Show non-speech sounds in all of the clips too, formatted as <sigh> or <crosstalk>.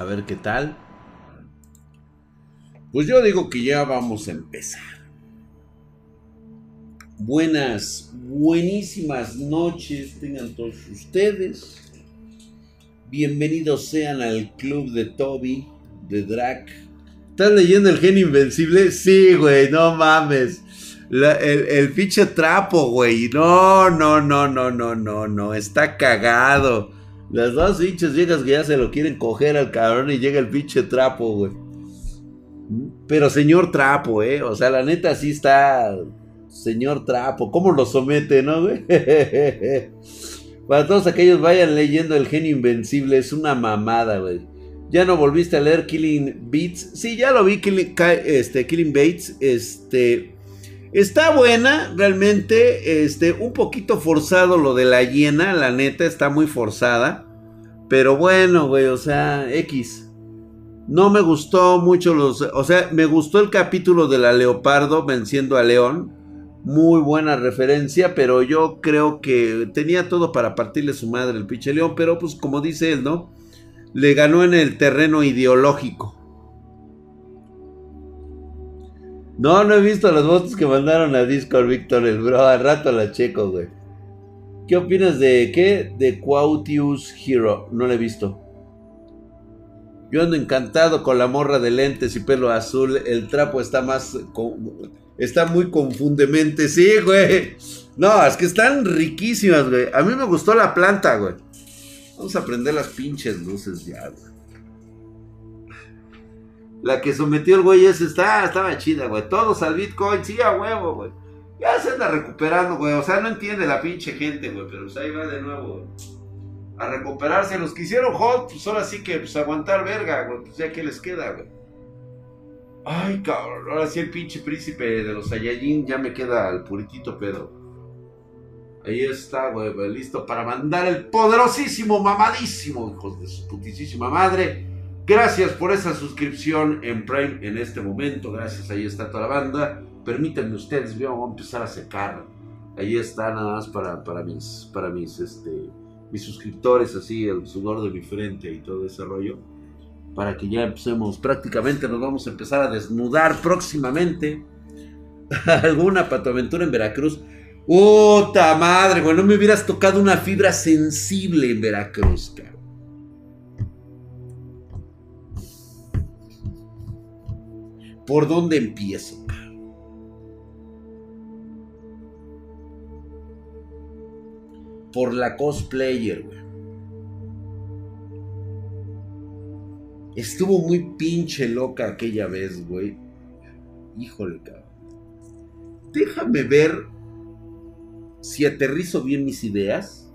A ver qué tal. Pues yo digo que ya vamos a empezar. Buenas, buenísimas noches tengan todos ustedes. Bienvenidos sean al club de Toby, de Drac. ¿Estás leyendo el genio invencible? Sí, güey, no mames. el, el pinche trapo, güey. No, no, no, no, no, no, no. Está cagado. Las dos pinches viejas que ya se lo quieren coger al cabrón y llega el pinche trapo, güey. Pero señor trapo, eh. O sea, la neta sí está. Señor trapo. ¿Cómo lo somete, no, güey? <laughs> Para todos aquellos vayan leyendo El genio invencible. Es una mamada, güey. ¿Ya no volviste a leer Killing Beats? Sí, ya lo vi, Killing, este, Killing Bates. Este. Está buena, realmente, este, un poquito forzado lo de la hiena, la neta, está muy forzada. Pero bueno, güey, o sea, X. No me gustó mucho los, o sea, me gustó el capítulo de la leopardo venciendo a León. Muy buena referencia, pero yo creo que tenía todo para partirle su madre el pinche León, pero pues como dice él, ¿no? Le ganó en el terreno ideológico. No, no he visto las votos que mandaron a Discord, Víctor, el bro. Al rato la checo, güey. ¿Qué opinas de qué? De Quautius Hero. No la he visto. Yo ando encantado con la morra de lentes y pelo azul. El trapo está más. Está muy confundemente. Sí, güey. No, es que están riquísimas, güey. A mí me gustó la planta, güey. Vamos a prender las pinches luces ya, güey. La que sometió el güey ese está, estaba chida, güey. Todos al Bitcoin, sí, a huevo, güey. Ya se anda recuperando, güey. O sea, no entiende la pinche gente, güey. Pero pues ahí va de nuevo, A recuperarse. Los que hicieron hot, pues ahora sí que pues aguantar verga, güey. Pues ya que les queda, güey. Ay, cabrón. Ahora sí el pinche príncipe de los Saiyajin ya me queda al puritito pedo. Ahí está, güey, listo para mandar el poderosísimo, mamadísimo, hijos de su putísima madre. Gracias por esa suscripción en Prime en este momento. Gracias, ahí está toda la banda. Permítanme ustedes, vamos a empezar a secar. Ahí está nada más para, para mis, para mis, este, mis suscriptores, así, el sudor de mi frente y todo ese rollo. Para que ya empecemos, prácticamente nos vamos a empezar a desnudar próximamente. <laughs> Alguna patoaventura en Veracruz. ¡Puta madre, güey! No me hubieras tocado una fibra sensible en Veracruz, cara. ¿Por dónde empiezo? Por la cosplayer, güey. Estuvo muy pinche loca aquella vez, güey. Híjole, cabrón. Déjame ver si aterrizo bien mis ideas.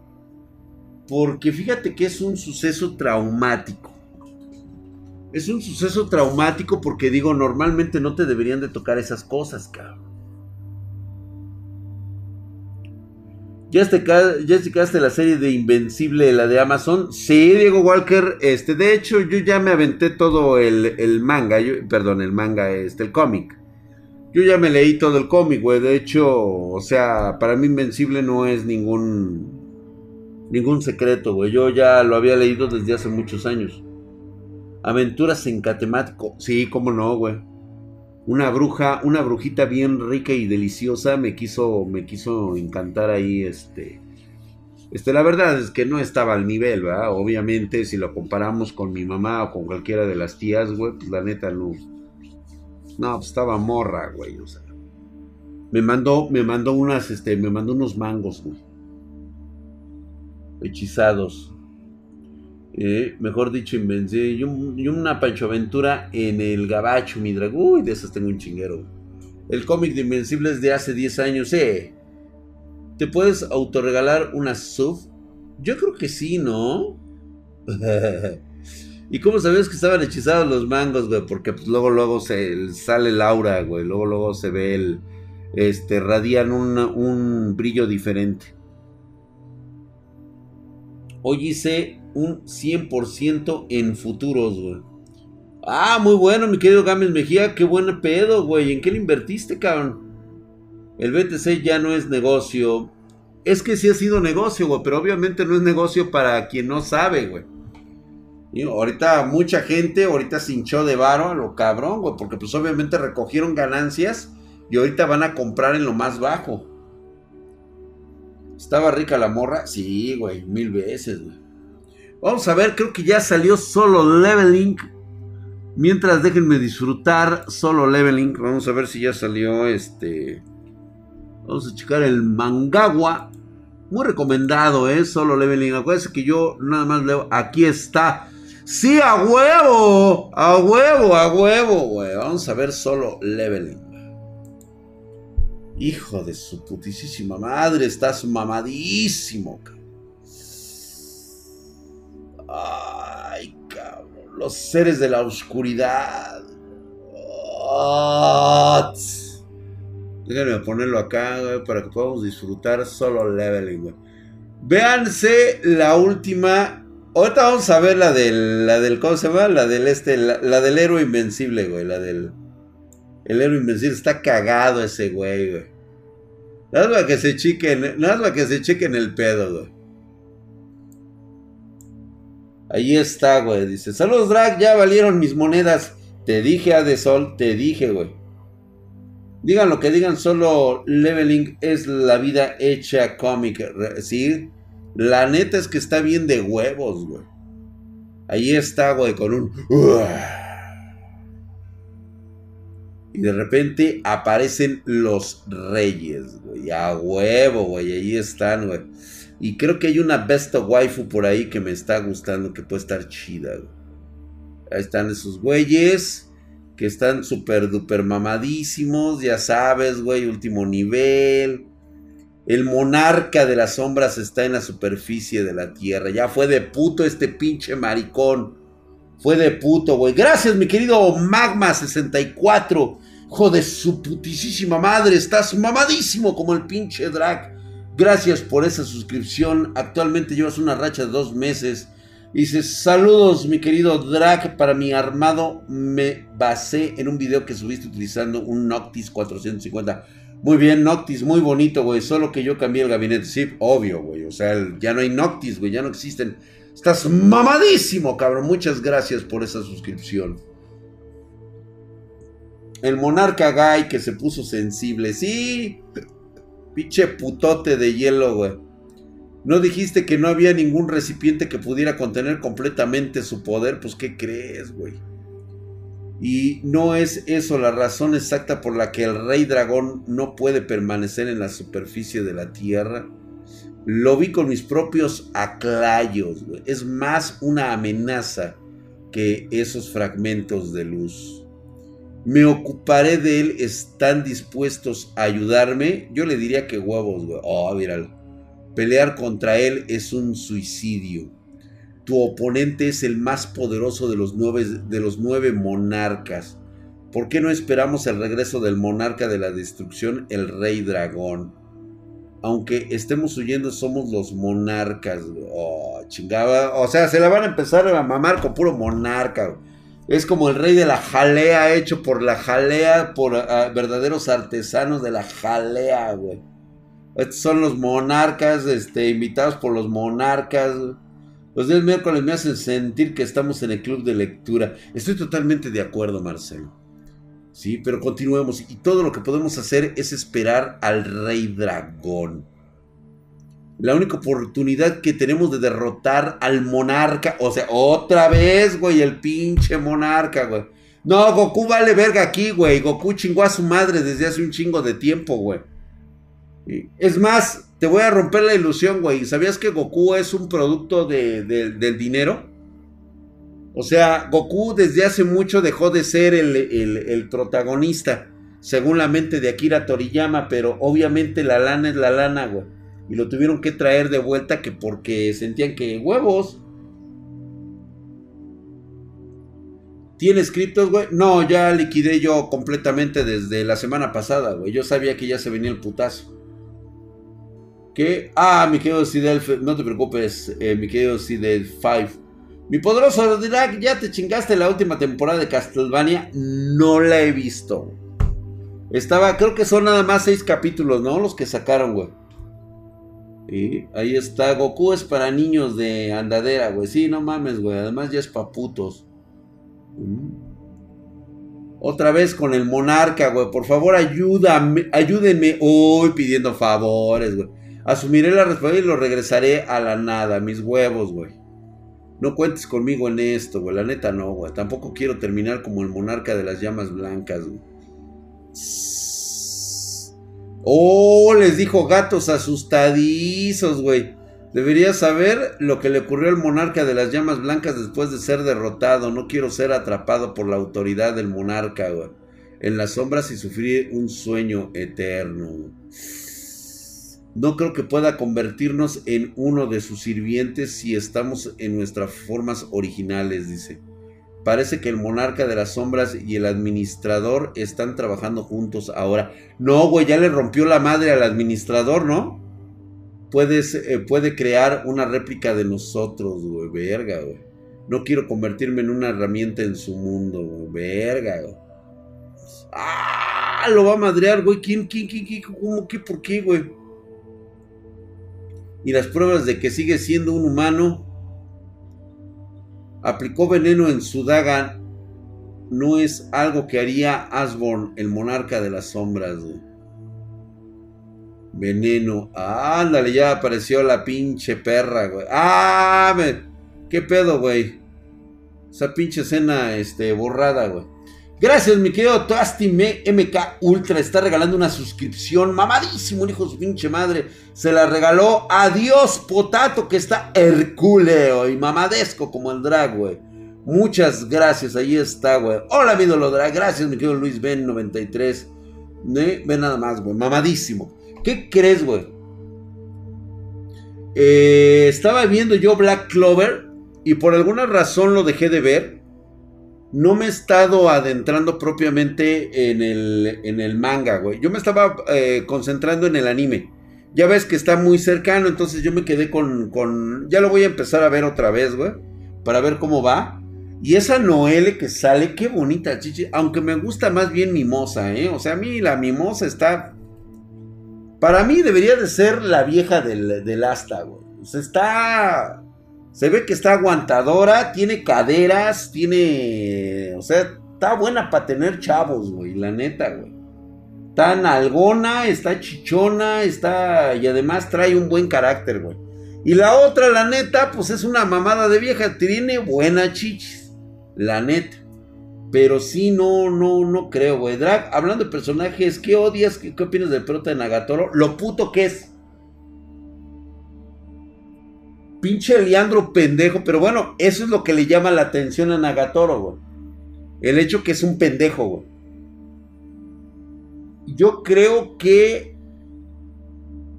Porque fíjate que es un suceso traumático es un suceso traumático porque digo, normalmente no te deberían de tocar esas cosas, cabrón. ¿Ya te, ya la serie de Invencible, la de Amazon? Sí, Diego Walker. Este, de hecho, yo ya me aventé todo el, manga. perdón, el manga, este, el cómic. Yo ya me leí todo el cómic, güey. De hecho, o sea, para mí Invencible no es ningún. Ningún secreto, güey. Yo ya lo había leído desde hace muchos años. Aventuras en Catemático. Sí, cómo no, güey. Una bruja, una brujita bien rica y deliciosa me quiso, me quiso encantar ahí, este. Este, la verdad es que no estaba al nivel, ¿verdad? Obviamente, si lo comparamos con mi mamá o con cualquiera de las tías, güey, pues la neta no. No, pues estaba morra, güey, o sea. Me mandó, me mandó unas, este, me mandó unos mangos, güey. Hechizados. Eh, mejor dicho, invencible. Y, una Pancho Aventura en el Gabacho, mi dragón. Uy, de esas tengo un chinguero. El cómic de Invencibles de hace 10 años. Eh. ¿Te puedes autorregalar una sub? Yo creo que sí, ¿no? <laughs> ¿Y cómo sabías que estaban hechizados los mangos, güey? Porque pues, luego, luego sale el aura, güey. Luego, luego se ve el. Este, radian un brillo diferente. Hoy hice un 100% en futuros, güey. Ah, muy bueno, mi querido Gámez Mejía. Qué buen pedo, güey. ¿En qué le invertiste, cabrón? El BTC ya no es negocio. Es que sí ha sido negocio, güey. Pero obviamente no es negocio para quien no sabe, güey. Y ahorita mucha gente, ahorita se hinchó de varo a lo cabrón, güey, porque pues obviamente recogieron ganancias y ahorita van a comprar en lo más bajo. ¿Estaba rica la morra? Sí, güey, mil veces, güey. Vamos a ver, creo que ya salió solo leveling. Mientras déjenme disfrutar solo leveling. Vamos a ver si ya salió este. Vamos a checar el Mangawa. Muy recomendado, ¿eh? Solo leveling. Acuérdense que yo nada más leo. Aquí está. Sí, a huevo. A huevo, a huevo, güey. Vamos a ver solo leveling. Hijo de su putísima madre. Estás mamadísimo, Ay, cabrón. Los seres de la oscuridad. Déjenme ponerlo acá, güey, para que podamos disfrutar solo leveling, güey. Véanse la última Ahorita vamos a ver la del, la del, ¿cómo se llama? La del este, la, del héroe invencible, güey, la del, el héroe invencible, está cagado ese güey, güey. Nada más que se chequen, nada que se chequen el pedo, güey. Ahí está, güey, dice, saludos drag, ya valieron mis monedas. Te dije, a de Sol, te dije, güey. Digan lo que digan, solo leveling es la vida hecha cómic, ¿sí? La neta es que está bien de huevos, güey. Ahí está, güey, con un... Y de repente aparecen los reyes, güey. A huevo, güey. Ahí están, güey. Y creo que hay una best waifu por ahí que me está gustando, que puede estar chida, güey. Ahí están esos güeyes que están súper duper mamadísimos, ya sabes, güey, último nivel. El monarca de las sombras está en la superficie de la tierra. Ya fue de puto este pinche maricón. Fue de puto, güey. Gracias, mi querido Magma64. Hijo de su putísima madre. Estás mamadísimo como el pinche drag. Gracias por esa suscripción. Actualmente llevas una racha de dos meses. Dice, saludos mi querido Drag, para mi armado me basé en un video que subiste utilizando un Noctis 450. Muy bien, Noctis, muy bonito, güey. Solo que yo cambié el gabinete. Sí, obvio, güey. O sea, ya no hay Noctis, güey. Ya no existen. Estás mamadísimo, cabrón. Muchas gracias por esa suscripción. El monarca Guy que se puso sensible. Sí. Pinche putote de hielo, güey. ¿No dijiste que no había ningún recipiente que pudiera contener completamente su poder? Pues, ¿qué crees, güey? Y no es eso la razón exacta por la que el rey dragón no puede permanecer en la superficie de la tierra. Lo vi con mis propios aclayos, Es más una amenaza que esos fragmentos de luz. Me ocuparé de él. ¿Están dispuestos a ayudarme? Yo le diría que huevos, güey. Oh, mira. Pelear contra él es un suicidio tu oponente es el más poderoso de los nueve, de los nueve monarcas. ¿Por qué no esperamos el regreso del monarca de la destrucción, el rey dragón? Aunque estemos huyendo, somos los monarcas. Oh, chingada. O sea, se la van a empezar a mamar con puro monarca. Es como el rey de la jalea hecho por la jalea, por ah, verdaderos artesanos de la jalea, güey. Estos son los monarcas, este, invitados por los monarcas. Los días miércoles me hacen sentir que estamos en el club de lectura. Estoy totalmente de acuerdo, Marcelo. Sí, pero continuemos. Y todo lo que podemos hacer es esperar al rey dragón. La única oportunidad que tenemos de derrotar al monarca. O sea, otra vez, güey, el pinche monarca, güey. No, Goku vale verga aquí, güey. Goku chingó a su madre desde hace un chingo de tiempo, güey. Es más, te voy a romper la ilusión, güey. ¿Sabías que Goku es un producto del dinero? O sea, Goku desde hace mucho dejó de ser el, protagonista, según la mente de Akira Toriyama, pero obviamente la lana es la lana, güey. Y lo tuvieron que traer de vuelta que porque sentían que huevos. ¿Tienes criptos, güey? No, ya liquidé yo completamente desde la semana pasada, güey. Yo sabía que ya se venía el putazo. ¿Qué? Ah, mi querido Sidel, no te preocupes, eh, mi querido Sidel 5. Mi poderoso Drag, ¿ya te chingaste la última temporada de Castlevania? No la he visto. Estaba, creo que son nada más seis capítulos, ¿no? Los que sacaron, güey. Y ahí está, Goku es para niños de andadera, güey. Sí, no mames, güey. Además ya es pa' putos. Mm. Otra vez con el monarca, güey. Por favor, ayúdame, ayúdenme hoy pidiendo favores, güey. Asumiré la responsabilidad y lo regresaré a la nada, mis huevos, güey. No cuentes conmigo en esto, güey. La neta no, güey. Tampoco quiero terminar como el monarca de las llamas blancas, güey. Oh, les dijo gatos asustadizos, güey. Debería saber lo que le ocurrió al monarca de las llamas blancas después de ser derrotado. No quiero ser atrapado por la autoridad del monarca, güey. En las sombras y sufrir un sueño eterno. No creo que pueda convertirnos en uno de sus sirvientes si estamos en nuestras formas originales, dice. Parece que el monarca de las sombras y el administrador están trabajando juntos ahora. No, güey, ya le rompió la madre al administrador, ¿no? Eh, puede crear una réplica de nosotros, güey. Verga, güey. No quiero convertirme en una herramienta en su mundo, güey. Verga, güey. ¡Ah! Lo va a madrear, güey. ¿Quién, quién, quién, quién? ¿Cómo, qué, por qué, güey? Y las pruebas de que sigue siendo un humano aplicó veneno en su daga no es algo que haría Asborn, el monarca de las sombras. Veneno. ándale, ya apareció la pinche perra, güey. ¡Ah! ¿Qué pedo, güey? Esa pinche escena este, borrada, güey. Gracias, mi querido Toasti MK Ultra. Está regalando una suscripción. Mamadísimo, hijo de su pinche madre. Se la regaló a Dios Potato, que está hercúleo y mamadesco como el drag. Muchas gracias, ahí está, güey. Hola, mi drag. Gracias, mi querido Luis Ben 93. ¿Eh? Ve nada más, güey. Mamadísimo. ¿Qué crees, güey? Eh, estaba viendo yo Black Clover y por alguna razón lo dejé de ver no me he estado adentrando propiamente en el, en el manga, güey. Yo me estaba eh, concentrando en el anime. Ya ves que está muy cercano, entonces yo me quedé con, con... Ya lo voy a empezar a ver otra vez, güey. Para ver cómo va. Y esa Noelle que sale, qué bonita, chichi. Aunque me gusta más bien Mimosa, ¿eh? O sea, a mí la Mimosa está... Para mí debería de ser la vieja del, del asta, güey. O sea, está... Se ve que está aguantadora, tiene caderas, tiene. O sea, está buena para tener chavos, güey, la neta, güey. Está nalgona, está chichona, está. Y además trae un buen carácter, güey. Y la otra, la neta, pues es una mamada de vieja. Tiene buena chichis. La neta. Pero sí, no, no, no creo, güey. Drag, hablando de personajes, ¿qué odias? ¿Qué, qué opinas del prota de Nagatoro? Lo puto que es. Pinche Leandro pendejo, pero bueno, eso es lo que le llama la atención a Nagatoro, güey. El hecho que es un pendejo, güey. Yo creo que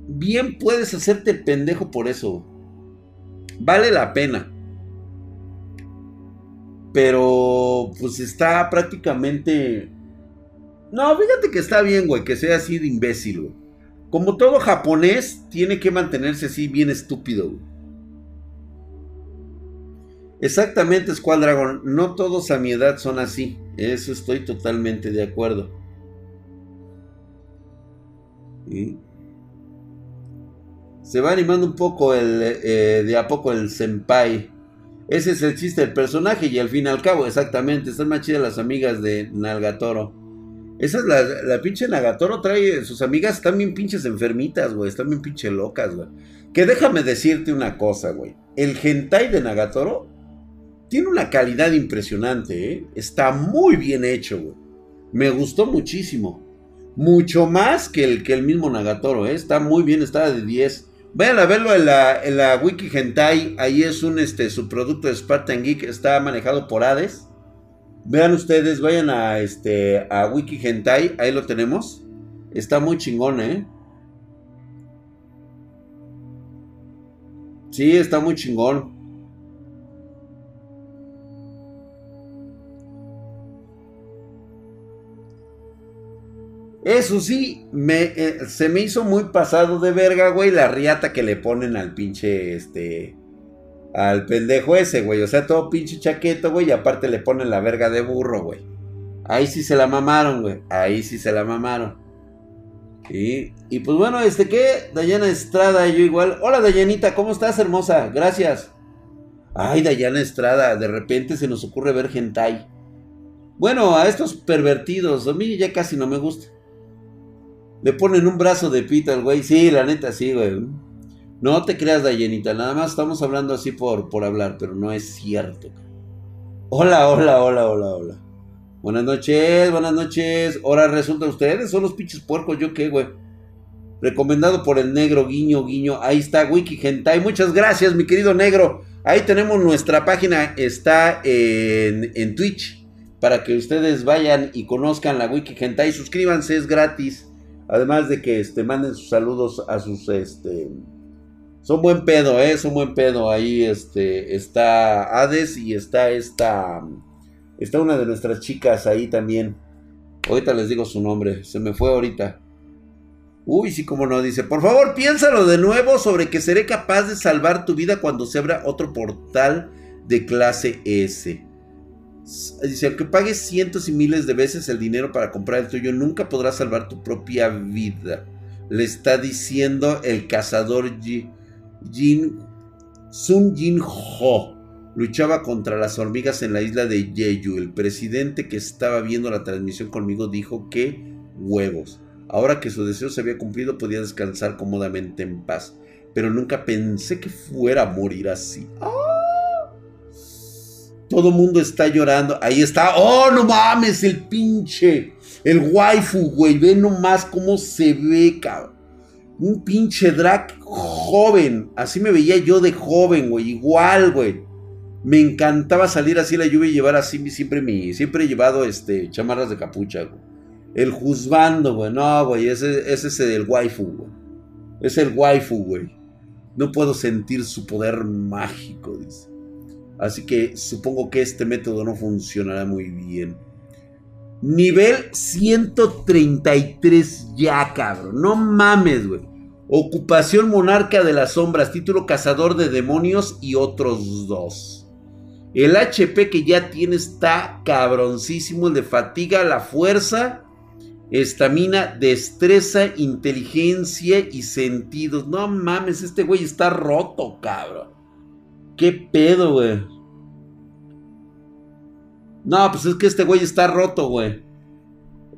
bien puedes hacerte pendejo por eso. Vale la pena. Pero pues está prácticamente... No, fíjate que está bien, güey, que sea así de imbécil, güey. Como todo japonés, tiene que mantenerse así bien estúpido, güey. Exactamente, Squad Dragon. No todos a mi edad son así. Eso estoy totalmente de acuerdo. Se va animando un poco el, eh, de a poco el senpai. Ese es el chiste del personaje y al fin y al cabo, exactamente. Están más chidas las amigas de Nalgatoro. Esa es la, la pinche Nagatoro trae, sus amigas están bien pinches enfermitas, güey. Están bien pinche locas, güey. Que déjame decirte una cosa, güey. El hentai de Nagatoro tiene una calidad impresionante, ¿eh? Está muy bien hecho. Me gustó muchísimo. Mucho más que el, que el mismo Nagatoro, ¿eh? Está muy bien, está de 10. Vayan a verlo en la, en la Wiki Hentai. Ahí es un este, subproducto de Spartan Geek. Está manejado por Hades. Vean ustedes, vayan a, este, a Wiki Hentai. Ahí lo tenemos. Está muy chingón, ¿eh? Sí, está muy chingón. Eso sí, eh, se me hizo muy pasado de verga, güey, la riata que le ponen al pinche, este, al pendejo ese, güey. O sea, todo pinche chaqueto, güey, y aparte le ponen la verga de burro, güey. Ahí sí se la mamaron, güey. Ahí sí se la mamaron. Y, y pues bueno, este que, Dayana Estrada, yo igual. Hola Dayanita, ¿cómo estás, hermosa? Gracias. Ay, Dayana Estrada, de repente se nos ocurre ver hentai. Bueno, a estos pervertidos, a mí ya casi no me gusta. Le ponen un brazo de pita al güey. Sí, la neta, sí, güey. No te creas, Dayanita. Nada más estamos hablando así por, por hablar, pero no es cierto. Hola, hola, hola, hola, hola. Buenas noches, buenas noches. Ahora resulta ustedes son los pinches puercos. ¿Yo qué, güey? Recomendado por el negro, guiño, guiño. Ahí está, Wiki Gentai. Muchas gracias, mi querido negro. Ahí tenemos nuestra página. Está en, en Twitch. Para que ustedes vayan y conozcan la Wiki Gentai. Suscríbanse, es gratis. Además de que este, manden sus saludos a sus. Este, son buen pedo, ¿eh? Son buen pedo. Ahí este, está Hades y está esta. Está una de nuestras chicas ahí también. Ahorita les digo su nombre. Se me fue ahorita. Uy, sí, como no. Dice, por favor, piénsalo de nuevo sobre que seré capaz de salvar tu vida cuando se abra otro portal de clase S. Dice, aunque pagues cientos y miles de veces el dinero para comprar el tuyo, nunca podrás salvar tu propia vida. Le está diciendo el cazador Jin, Sun Jin Ho. Luchaba contra las hormigas en la isla de Jeju. El presidente que estaba viendo la transmisión conmigo dijo que huevos. Ahora que su deseo se había cumplido, podía descansar cómodamente en paz. Pero nunca pensé que fuera a morir así. ¡Ah! Todo mundo está llorando. Ahí está. ¡Oh, no mames! El pinche. El waifu, güey. Ve nomás cómo se ve, cabrón. Un pinche drag joven. Así me veía yo de joven, güey. Igual, güey. Me encantaba salir así la lluvia y llevar así siempre mi. Siempre he llevado este chamarras de capucha, güey. El juzgando, güey. No, güey. Ese, ese es el waifu, güey. Es el waifu, güey. No puedo sentir su poder mágico, dice. Así que supongo que este método no funcionará muy bien. Nivel 133 ya, cabrón. No mames, güey. Ocupación monarca de las sombras, título cazador de demonios y otros dos. El HP que ya tiene está cabroncísimo. El de fatiga, la fuerza, estamina, destreza, inteligencia y sentidos. No mames, este güey está roto, cabrón. ¿Qué pedo, güey? No, pues es que este güey está roto, güey.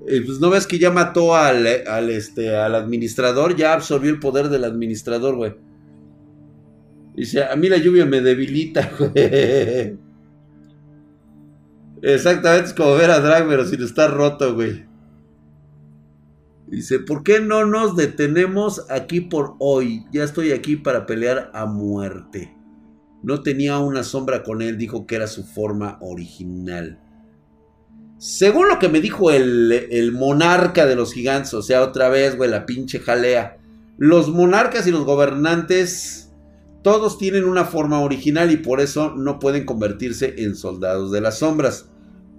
Eh, pues no ves que ya mató al, al, este, al administrador, ya absorbió el poder del administrador, güey. Dice, a mí la lluvia me debilita, <laughs> güey. Exactamente, es como ver a Drag, pero sin estar roto, güey. Dice, ¿por qué no nos detenemos aquí por hoy? Ya estoy aquí para pelear a muerte. No tenía una sombra con él, dijo que era su forma original. Según lo que me dijo el, monarca de los gigantes, o sea, otra vez, güey, la pinche jalea. Los monarcas y los gobernantes, todos tienen una forma original y por eso no pueden convertirse en soldados de las sombras.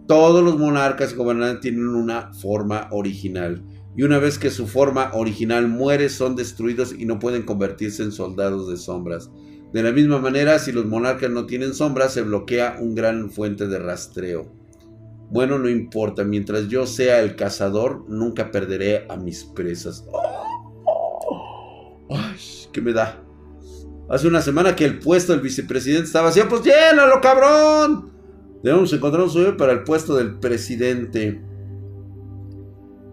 Todos los monarcas y gobernantes tienen una forma original. Y una vez que su forma original muere, son destruidos y no pueden convertirse en soldados de sombras. De la misma manera, si los monarcas no tienen sombras, se bloquea un gran fuente de rastreo. Bueno, no importa, mientras yo sea el cazador, nunca perderé a mis presas. Ay, ¿qué me da? Hace una semana que el puesto del vicepresidente estaba vacío, pues llénalo, cabrón. Debemos encontrar un sueño para el puesto del presidente.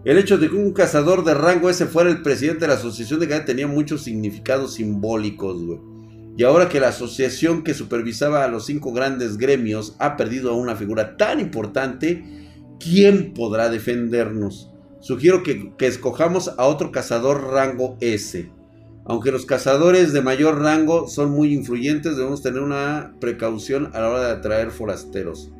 El hecho de que un cazador de rango ese fuera el presidente de la asociación de Gana tenía muchos significados simbólicos, güey. Y ahora que la asociación que supervisaba a los cinco grandes gremios ha perdido a una figura tan importante, ¿quién podrá defendernos? Sugiero que, escojamos a otro cazador rango S. Aunque los cazadores de mayor rango son muy influyentes, debemos tener una precaución a la hora de atraer forasteros.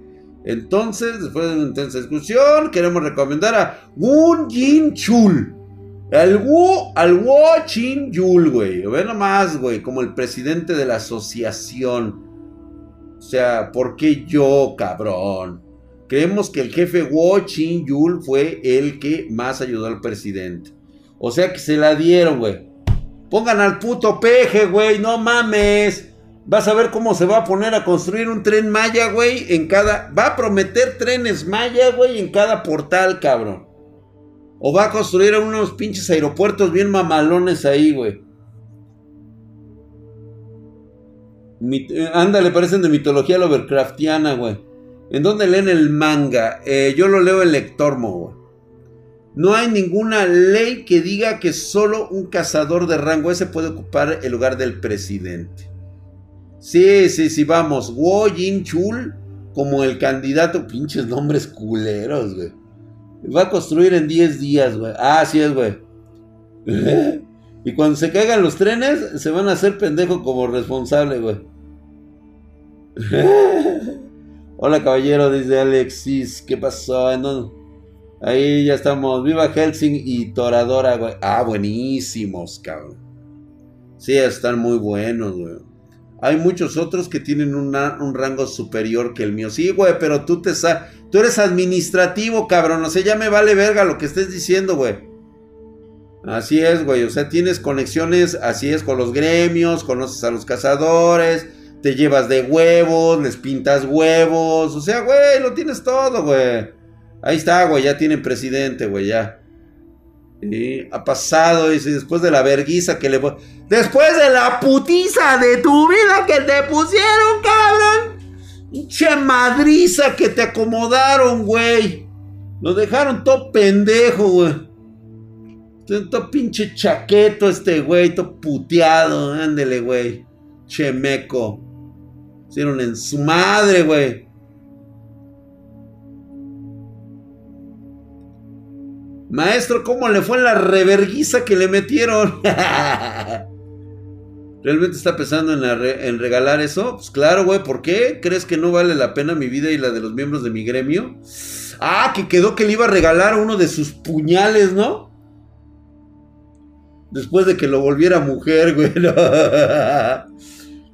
Entonces, después de una intensa discusión, queremos recomendar a Gun Jin Chul al Wu, al Wo Chin Yul, güey. Ve nomás, güey, como el presidente de la asociación. O sea, ¿por qué yo, cabrón? Creemos que el jefe Wo Chin Yul fue el que más ayudó al presidente. O sea que se la dieron, güey. Pongan al puto peje, güey, no mames. Vas a ver cómo se va a poner a construir un tren Maya, güey, en cada... Va a prometer trenes Maya, güey, en cada portal, cabrón. O va a construir unos pinches aeropuertos bien mamalones ahí, güey. Eh, ándale, parecen de mitología Lovecraftiana, güey. ¿En dónde leen el manga? Eh, yo lo leo en Lectormo, güey. No hay ninguna ley que diga que solo un cazador de rango ese puede ocupar el lugar del presidente. Sí, sí, sí, vamos. Wo Jin Chul como el candidato. Pinches nombres culeros, güey. Va a construir en 10 días, güey. Ah, sí es, güey. <laughs> y cuando se caigan los trenes, se van a hacer pendejo como responsable, güey. <laughs> Hola, caballero, dice Alexis. ¿Qué pasó? Ahí ya estamos. Viva Helsing y Toradora, güey. Ah, buenísimos, cabrón. Sí, están muy buenos, güey. Hay muchos otros que tienen un rango superior que el mío. Sí, güey, pero tú te tú eres administrativo, cabrón. O sea, ya me vale verga lo que estés diciendo, güey. Así es, güey. O sea, tienes conexiones, así es, con los gremios, conoces a los cazadores, te llevas de huevos, les pintas huevos. O sea, güey, lo tienes todo, güey. Ahí está, güey, ya tienen presidente, güey, ya. Sí, ha pasado, y después de la verguiza que le... Después de la putiza de tu vida que te pusieron, cabrón. Che madriza que te acomodaron, güey. Lo dejaron todo pendejo, güey. Todo pinche chaqueto este güey, todo puteado. Ándele, güey. Che meco. Hicieron en su madre, güey. Maestro, ¿cómo le fue la reverguiza que le metieron? <laughs> ¿Realmente está pensando en, regalar eso? Pues claro, güey, ¿por qué? ¿Crees que no vale la pena mi vida y la de los miembros de mi gremio? Ah, que quedó que le iba a regalar uno de sus puñales, ¿no? Después de que lo volviera mujer, <laughs> güey.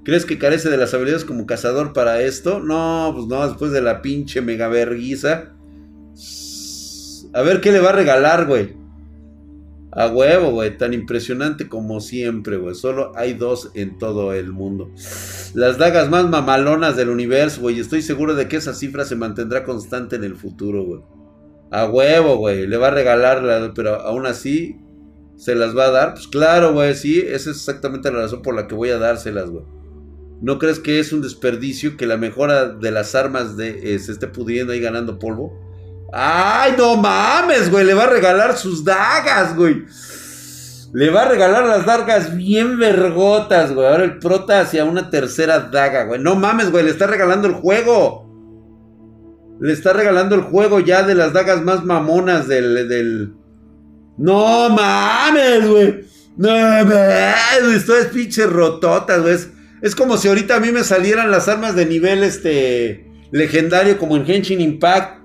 ¿Crees que carece de las habilidades como cazador para esto? No, pues no, después de la pinche mega verguiza. A ver qué le va a regalar, güey. A huevo, güey. Tan impresionante como siempre, güey. Solo hay dos en todo el mundo. Las dagas más mamalonas del universo, güey. Estoy seguro de que esa cifra se mantendrá constante en el futuro, güey. A huevo, güey. Le va a regalar, pero aún así se las va a dar. Pues claro, güey. Sí, esa es exactamente la razón por la que voy a dárselas, güey. ¿No crees que es un desperdicio que la mejora de las armas eh, se esté pudiendo ahí ganando polvo? Ay, no mames, güey. Le va a regalar sus dagas, güey. Le va a regalar las dagas bien vergotas, güey. Ahora el prota hacia una tercera daga, güey. No mames, güey. Le está regalando el juego. Le está regalando el juego ya de las dagas más mamonas del. del... No mames, güey. No mames. Esto es pinche rototas, güey. Es, es como si ahorita a mí me salieran las armas de nivel este legendario como en Henshin Impact.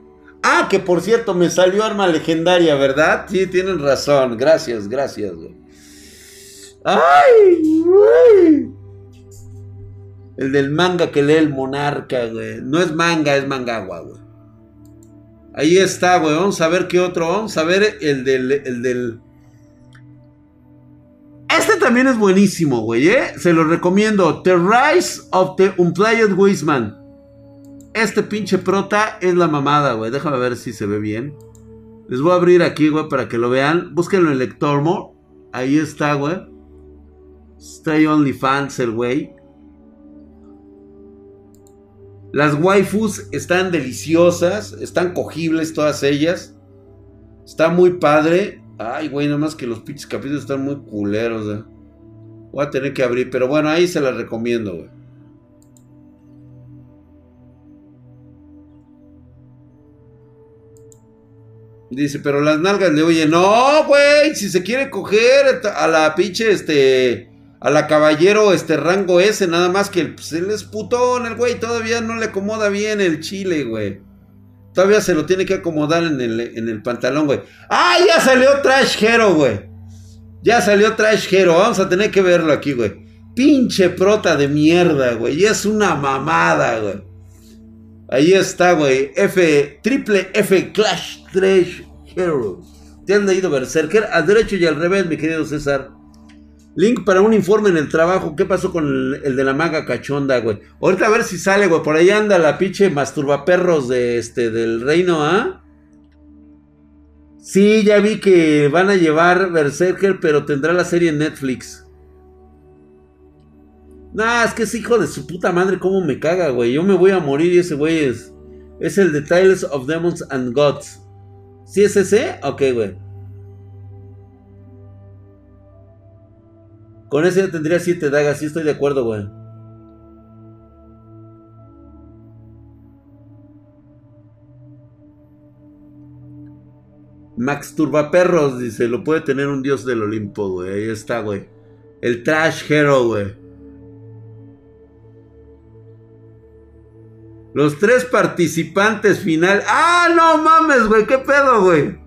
Ah, que por cierto, me salió arma legendaria, ¿verdad? Sí, tienen razón. Gracias, gracias, güey. ¡Ay! El del manga que lee el monarca, güey. No es manga, es mangagua, güey. Ahí está, güey. Vamos a ver qué otro. Vamos a ver el del. El del... Este también es buenísimo, güey, ¿eh? Se lo recomiendo. The Rise of the Unplayed Wisman. Este pinche prota es la mamada, güey. Déjame ver si se ve bien. Les voy a abrir aquí, güey, para que lo vean. Búsquenlo en Lectormo. Ahí está, güey. Stay OnlyFans, el güey. Las waifus están deliciosas. Están cogibles todas ellas. Está muy padre. Ay, güey, nada más que los pinches capítulos están muy culeros, güey. Voy a tener que abrir. Pero bueno, ahí se las recomiendo, güey. Dice, pero las nalgas le oye, no, güey, si se quiere coger a la pinche, este, a la caballero, este, rango ese, nada más que pues, él es putón, el güey, todavía no le acomoda bien el chile, güey. Todavía se lo tiene que acomodar en el, en el pantalón, güey. ¡Ah, ya salió Trash Hero, güey! Ya salió Trash Hero, vamos a tener que verlo aquí, güey. Pinche prota de mierda, güey, y es una mamada, güey. Ahí está, güey. F, triple F Clash Trash Heroes. ¿Te han leído Berserker? Al derecho y al revés, mi querido César. Link para un informe en el trabajo. ¿Qué pasó con el, de la maga cachonda, güey? Ahorita a ver si sale, güey. Por ahí anda la pinche masturbaperros de este, del reino, ¿ah? Sí, ya vi que van a llevar Berserker, pero tendrá la serie en Netflix. Nah, es que es hijo de su puta madre, cómo me caga, güey. Yo me voy a morir y ese güey es. Es el de Tales of Demons and Gods. ¿Sí es ese? Ok, güey. Con ese ya tendría siete dagas, sí estoy de acuerdo, güey. Max Turbaperros dice, lo puede tener un dios del Olimpo, güey. Ahí está, güey. El Trash Hero, güey. Los tres participantes final. ¡Ah, no mames, güey! ¿Qué pedo, güey?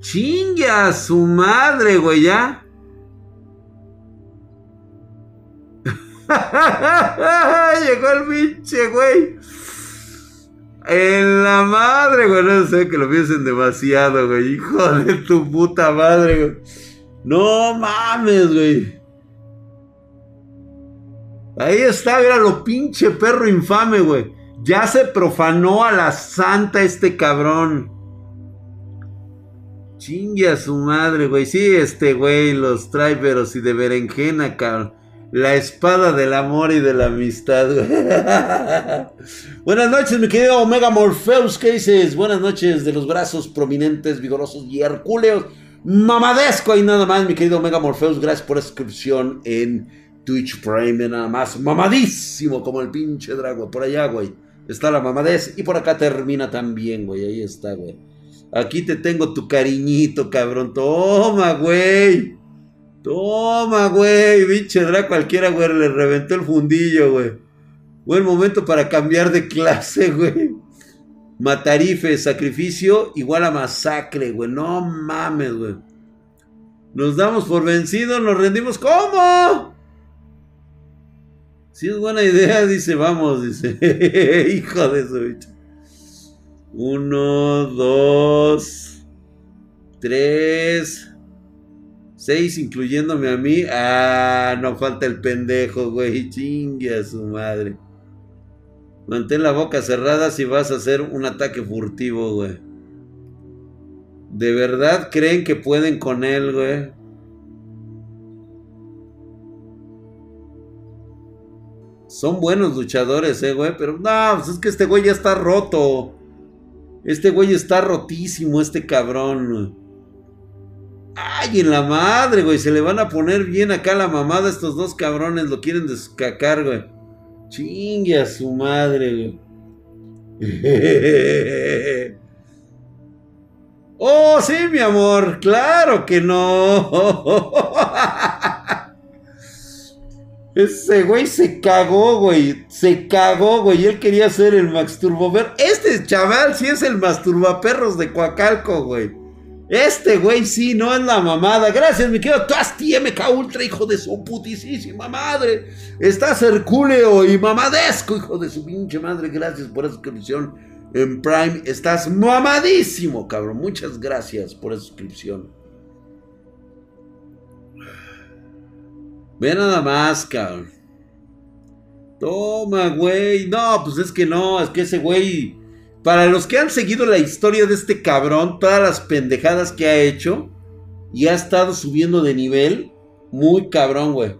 Chingue a su madre, güey, ya. <laughs> Llegó el pinche, güey. En la madre, güey. No sé que lo piensen demasiado, güey. Hijo de tu puta madre, güey. No mames, güey. Ahí está, era lo pinche perro infame, güey. Ya se profanó a la santa este cabrón. Chingue a su madre, güey. Sí, este güey los trae, pero si de berenjena, cabrón. La espada del amor y de la amistad. <laughs> Buenas noches, mi querido Omega Morpheus. ¿Qué dices? Buenas noches de los brazos prominentes, vigorosos y hercúleos. Mamadesco y nada más, mi querido Omega Morpheus. Gracias por la suscripción en Twitch Prime. Nada más, mamadísimo como el pinche dragón. Por allá, güey. Está la mamadez. Y por acá termina también, güey. Ahí está, güey. Aquí te tengo tu cariñito, cabrón. Toma, güey. Toma, güey. Pinche Draco cualquiera, güey. Le reventó el fundillo, güey. Buen momento para cambiar de clase, güey. Matarife, sacrificio igual a masacre, güey. No mames, güey. Nos damos por vencidos, nos rendimos. ¿Cómo? Si es buena idea, <laughs> dice, vamos, dice. <laughs> Hijo de su bicho. Uno, dos, tres. Seis, incluyéndome a mí. Ah, no falta el pendejo, güey. Chingue a su madre. Mantén la boca cerrada si vas a hacer un ataque furtivo, güey. ¿De verdad creen que pueden con él, güey? Son buenos luchadores, eh, güey. Pero no, pues es que este güey ya está roto. Este güey está rotísimo, este cabrón. Ay, en la madre, güey. Se le van a poner bien acá la mamada estos dos cabrones. Lo quieren descacar, güey. Chingue a su madre, güey. <laughs> oh, sí, mi amor. Claro que no. <laughs> Ese güey se cagó, güey. Se cagó, güey. Él quería ser el Max Turbover. Este chaval sí es el masturbaperros de Coacalco, güey. Este güey sí, no es la mamada. Gracias, mi querido Tasti MK Ultra, hijo de su putisísima madre. Estás hercúleo y mamadesco, hijo de su pinche madre. Gracias por esa suscripción en Prime. Estás mamadísimo, cabrón. Muchas gracias por esa suscripción. Ve nada más, cabrón. Toma, güey. No, pues es que no, es que ese güey para los que han seguido la historia de este cabrón, todas las pendejadas que ha hecho y ha estado subiendo de nivel, muy cabrón, güey.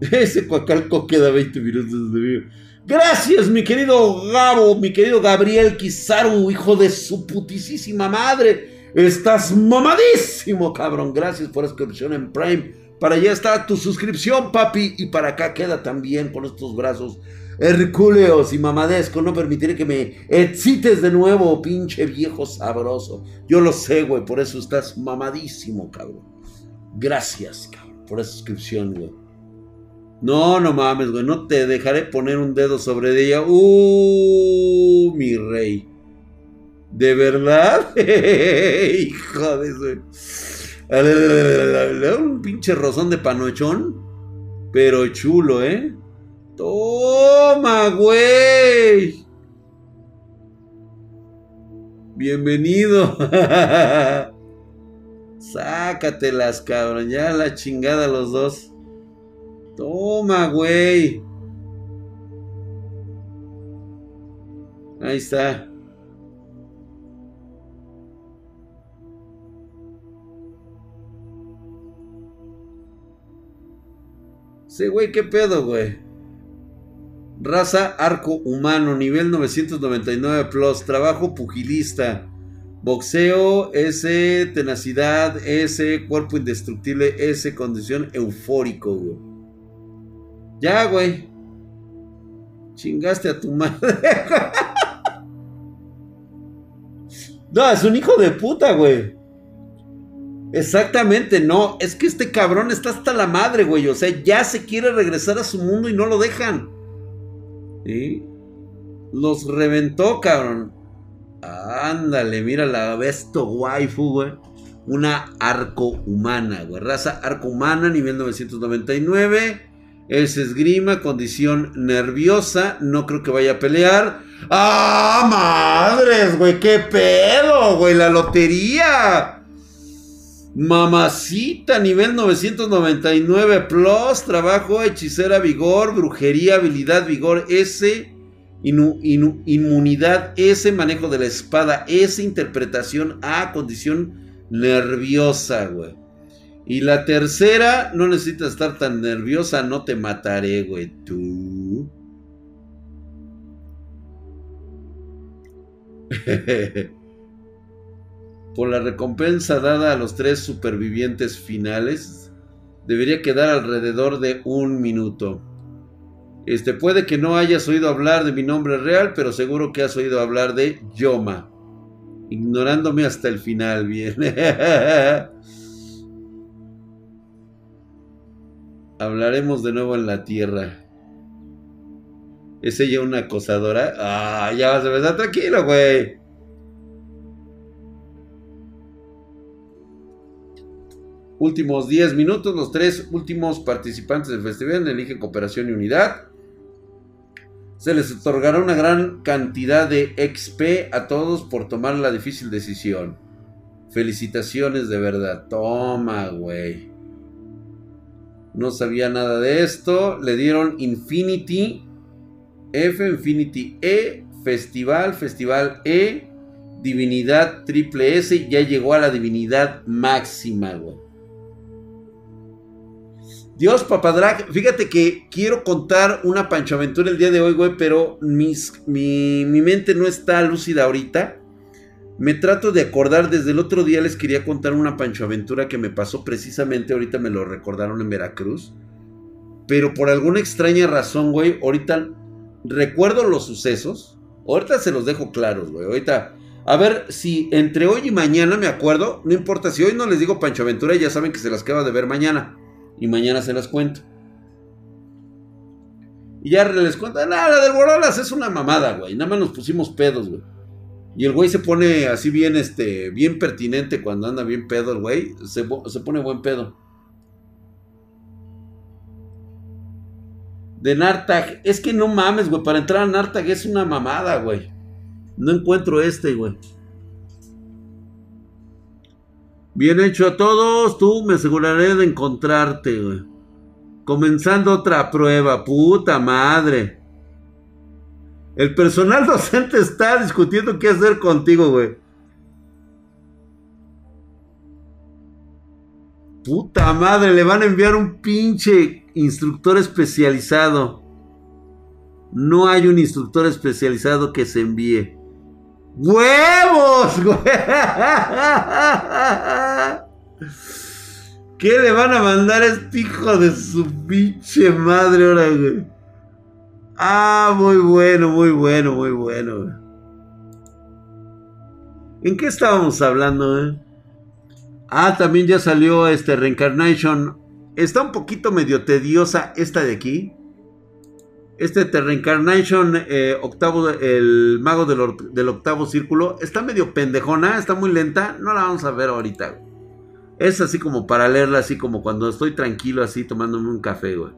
<laughs> Ese cuacalco queda 20 minutos de vida. Gracias, mi querido Gabo, mi querido Gabriel Kizaru, hijo de su putisísima madre. Estás mamadísimo, cabrón. Gracias por la suscripción en Prime. Para allá está tu suscripción, papi. Y para acá queda también con estos brazos Hercúleos y mamadesco, no permitiré que me excites de nuevo, pinche viejo sabroso. Yo lo sé, güey, por eso estás mamadísimo, cabrón. Gracias, cabrón, por esa suscripción, güey. No, no mames, güey, no te dejaré poner un dedo sobre ella. Uh, mi rey. ¿De verdad? Hijo de eso. Un pinche rozón de panochón. Pero chulo, ¿eh? Toma, güey. Bienvenido. <laughs> Sácatelas, cabrón. Ya la chingada los dos. Toma, güey. Ahí está. Sí, güey, ¿qué pedo, güey? Raza arco humano, nivel 999 plus, trabajo pugilista, boxeo, S, tenacidad, S, cuerpo indestructible, S, condición eufórico, güey. Ya, güey. Chingaste a tu madre. <laughs> no, es un hijo de puta, güey. Exactamente, no. Es que este cabrón está hasta la madre, güey. O sea, ya se quiere regresar a su mundo y no lo dejan. ¿Sí? Los reventó, cabrón. Ándale, mira la besto waifu, güey. Una arco humana, güey. Raza arco humana, nivel 999. Es esgrima, condición nerviosa. No creo que vaya a pelear. ¡Ah, madres, güey! ¡Qué pedo, güey! La lotería. Mamacita, nivel 999 plus, trabajo, hechicera, vigor, brujería, habilidad, vigor S, inmunidad S, manejo de la espada S, interpretación A, condición nerviosa, güey. Y la tercera, no necesitas estar tan nerviosa, no te mataré, güey, tú. <laughs> por la recompensa dada a los tres supervivientes finales, debería quedar alrededor de un minuto. Este puede que no hayas oído hablar de mi nombre real, pero seguro que has oído hablar de Yoma. Ignorándome hasta el final, bien. <laughs> Hablaremos de nuevo en la tierra. ¿Es ella una acosadora? Ah, ya vas a empezar tranquilo, güey. Últimos 10 minutos, los tres últimos participantes del festival eligen cooperación y unidad. Se les otorgará una gran cantidad de XP a todos por tomar la difícil decisión. Felicitaciones de verdad. Toma, güey. No sabía nada de esto. Le dieron Infinity F, Infinity E, Festival, Festival E, Divinidad Triple S. Ya llegó a la divinidad máxima, güey. Dios, papadrag, fíjate que quiero contar una Pancho Aventura el día de hoy, güey, pero mis, mi, mente no está lúcida ahorita. Me trato de acordar, desde el otro día les quería contar una Pancho Aventura que me pasó precisamente, ahorita me lo recordaron en Veracruz. Pero por alguna extraña razón, güey, ahorita recuerdo los sucesos. Ahorita se los dejo claros, güey. Ahorita, a ver si entre hoy y mañana me acuerdo. No importa si hoy no les digo Pancho Aventura, ya saben que se las queda de ver mañana. Y mañana se las cuento. Y ya les cuento, nada, la del Borolas es una mamada, güey. Nada más nos pusimos pedos, güey. Y el güey se pone así bien, este, bien pertinente cuando anda bien pedo el güey. Se, se pone buen pedo. De Nartag. Es que no mames, güey. Para entrar a Nartag es una mamada, güey. No encuentro este, güey. Bien hecho a todos, tú me aseguraré de encontrarte, güey. Comenzando otra prueba, puta madre. El personal <laughs> docente está discutiendo qué hacer contigo, güey. Puta madre, le van a enviar un pinche instructor especializado. No hay un instructor especializado que se envíe. ¡Huevos! ¿Qué le van a mandar a este hijo de su pinche madre ahora, güey? Ah, muy bueno, muy bueno, muy bueno. ¿En qué estábamos hablando, eh? Ah, también ya salió este Reincarnation. Está un poquito medio tediosa esta de aquí. Este The Reincarnation, eh, octavo, el mago del, octavo círculo, está medio pendejona, está muy lenta. No la vamos a ver ahorita. Es así como para leerla, así como cuando estoy tranquilo, así tomándome un café, güey.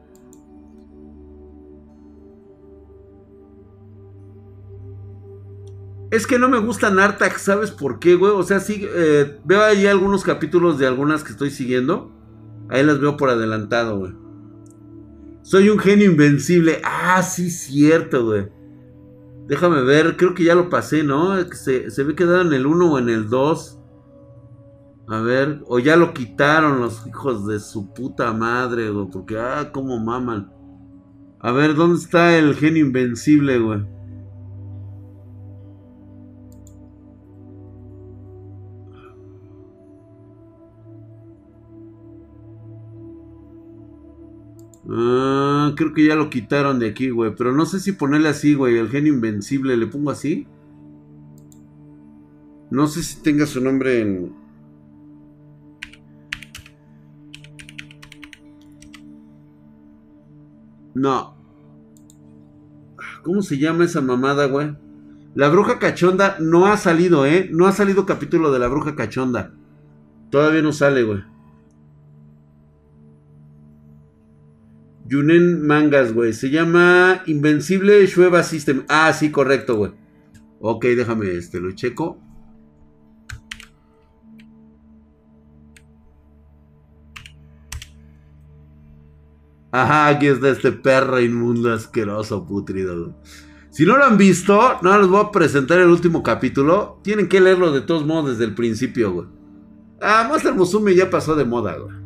Es que no me gusta Nartak, ¿sabes por qué, güey? O sea, sí, eh, veo ahí algunos capítulos de algunas que estoy siguiendo. Ahí las veo por adelantado, güey. Soy un genio invencible. Ah, sí, cierto, güey. Déjame ver, creo que ya lo pasé, ¿no? Se, se ve quedado en el 1 o en el 2. A ver, o ya lo quitaron los hijos de su puta madre, güey. Porque, ah, cómo maman. A ver, ¿dónde está el genio invencible, güey? Ah, creo que ya lo quitaron de aquí, güey. Pero no sé si ponerle así, güey. El genio invencible. ¿Le pongo así? No sé si tenga su nombre en... No. ¿Cómo se llama esa mamada, güey? La bruja cachonda no ha salido, ¿eh? No ha salido capítulo de la bruja cachonda. Todavía no sale, güey. Yunen Mangas, güey. Se llama Invencible Shueva System. Ah, sí, correcto, güey. Ok, déjame, este, lo checo. Ajá, aquí está este perro inmundo, asqueroso, putrido. Si no lo han visto, no les voy a presentar el último capítulo. Tienen que leerlo de todos modos desde el principio, güey. Ah, Master Musume ya pasó de moda, güey.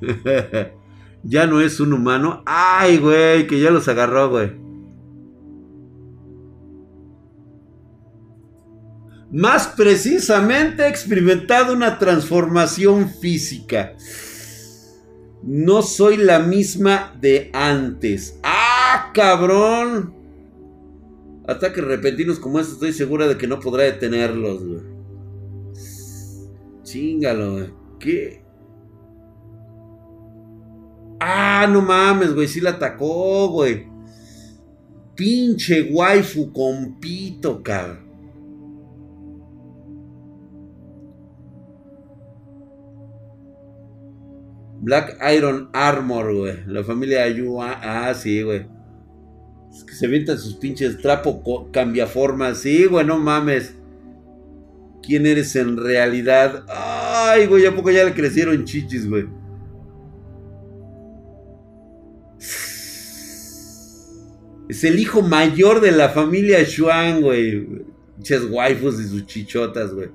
<laughs> ya no es un humano. Ay, güey, que ya los agarró, güey. Más precisamente, experimentado una transformación física. No soy la misma de antes. ¡Ah, cabrón! Ataques repentinos como este, estoy segura de que no podrá detenerlos. Chingalo, güey. ¿Qué? Ah, no mames, güey, sí la atacó, güey. Pinche waifu con pito, cabrón. Black Iron Armor, güey. La familia Ayua. Ah, sí, güey. Es que se avientan sus pinches trapo cambia formas. Sí, güey, no mames. ¿Quién eres en realidad? Ay, güey, ¿a poco ya le crecieron chichis, güey? Es el hijo mayor de la familia Xuan, güey. Pinches waifus y sus chichotas, güey.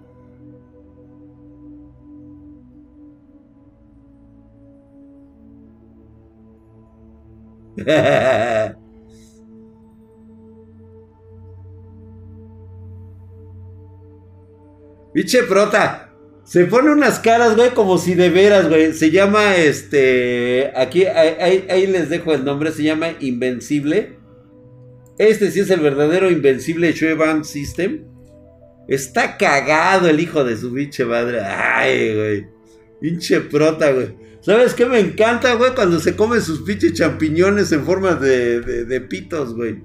<laughs> Pinche prota. Se pone unas caras, güey, como si de veras, güey. Se llama, este... Aquí, ahí, ahí les dejo el nombre. Se llama Invencible. Este sí es el verdadero invencible Shoeban System. Está cagado el hijo de su pinche madre. Ay, güey. Pinche prota, güey. ¿Sabes qué me encanta, güey? Cuando se come sus pinches champiñones en forma de, de, pitos, güey.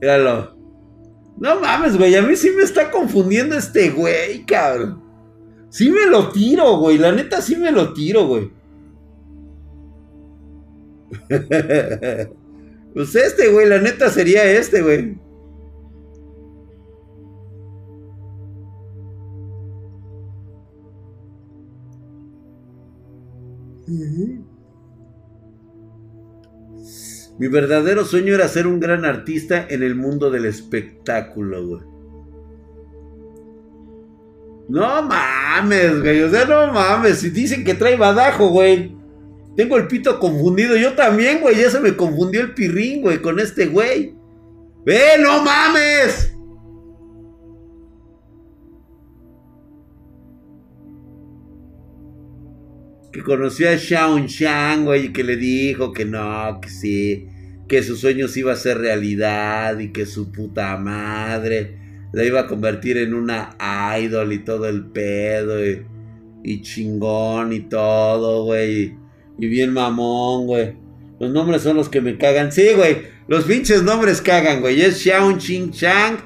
Míralo. No mames, güey. A mí sí me está confundiendo este güey, cabrón. Sí me lo tiro, güey. La neta sí me lo tiro, güey. <laughs> pues este, güey, la neta sería este, güey. Mi verdadero sueño era ser un gran artista en el mundo del espectáculo, güey. No mames, güey. O sea, no mames. Si dicen que trae badajo, güey. Tengo el pito confundido. Yo también, güey. Ya se me confundió el pirrín, güey, con este güey. ¡Ve, no mames! Que conoció a Shaun Shang, güey, y que le dijo que no, que sí, que sus sueños iba a ser realidad y que su puta madre la iba a convertir en una idol y todo el pedo y, y chingón y todo, güey. Y bien mamón, güey. Los nombres son los que me cagan. Sí, güey. Los pinches nombres cagan, güey. Es Xiao Ching Chang.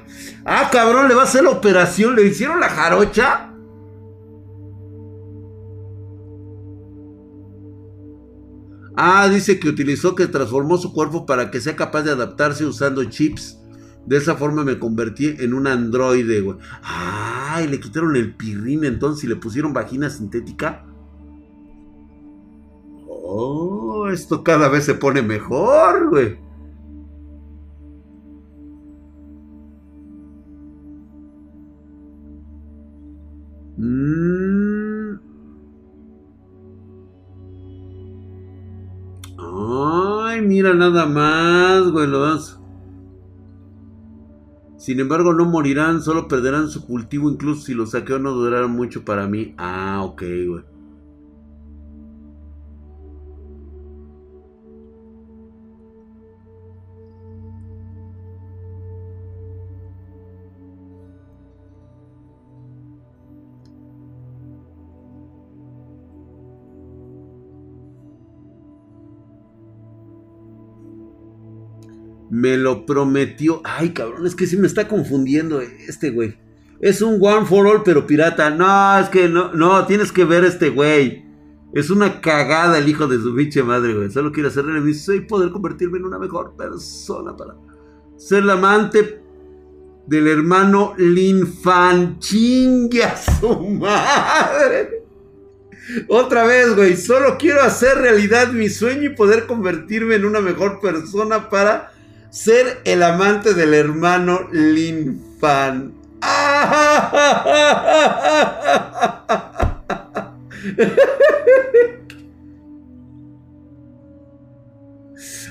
Ah, cabrón, le va a hacer la operación. ¿Le hicieron la jarocha? Ah, dice que utilizó que transformó su cuerpo para que sea capaz de adaptarse usando chips. De esa forma me convertí en un androide, güey. Ay, le quitaron el pirrín entonces y le pusieron vagina sintética. Oh, esto cada vez se pone mejor, güey. Mm. Ay, mira nada más, güey. Sin embargo, no morirán, solo perderán su cultivo, incluso si los saqueos no duraran mucho para mí. Ah, ok, güey. Me lo prometió. Ay, cabrón, es que sí me está confundiendo este güey. Es un One for All, pero pirata. No, es que no, no, tienes que ver este güey. Es una cagada el hijo de su pinche madre, güey. Solo quiero hacer revisión y poder convertirme en una mejor persona para ser la amante del hermano Lin Fan. Chingue a su madre. Otra vez, güey. Solo quiero hacer realidad mi sueño y poder convertirme en una mejor persona para ser el amante del hermano Lin Fan. <laughs>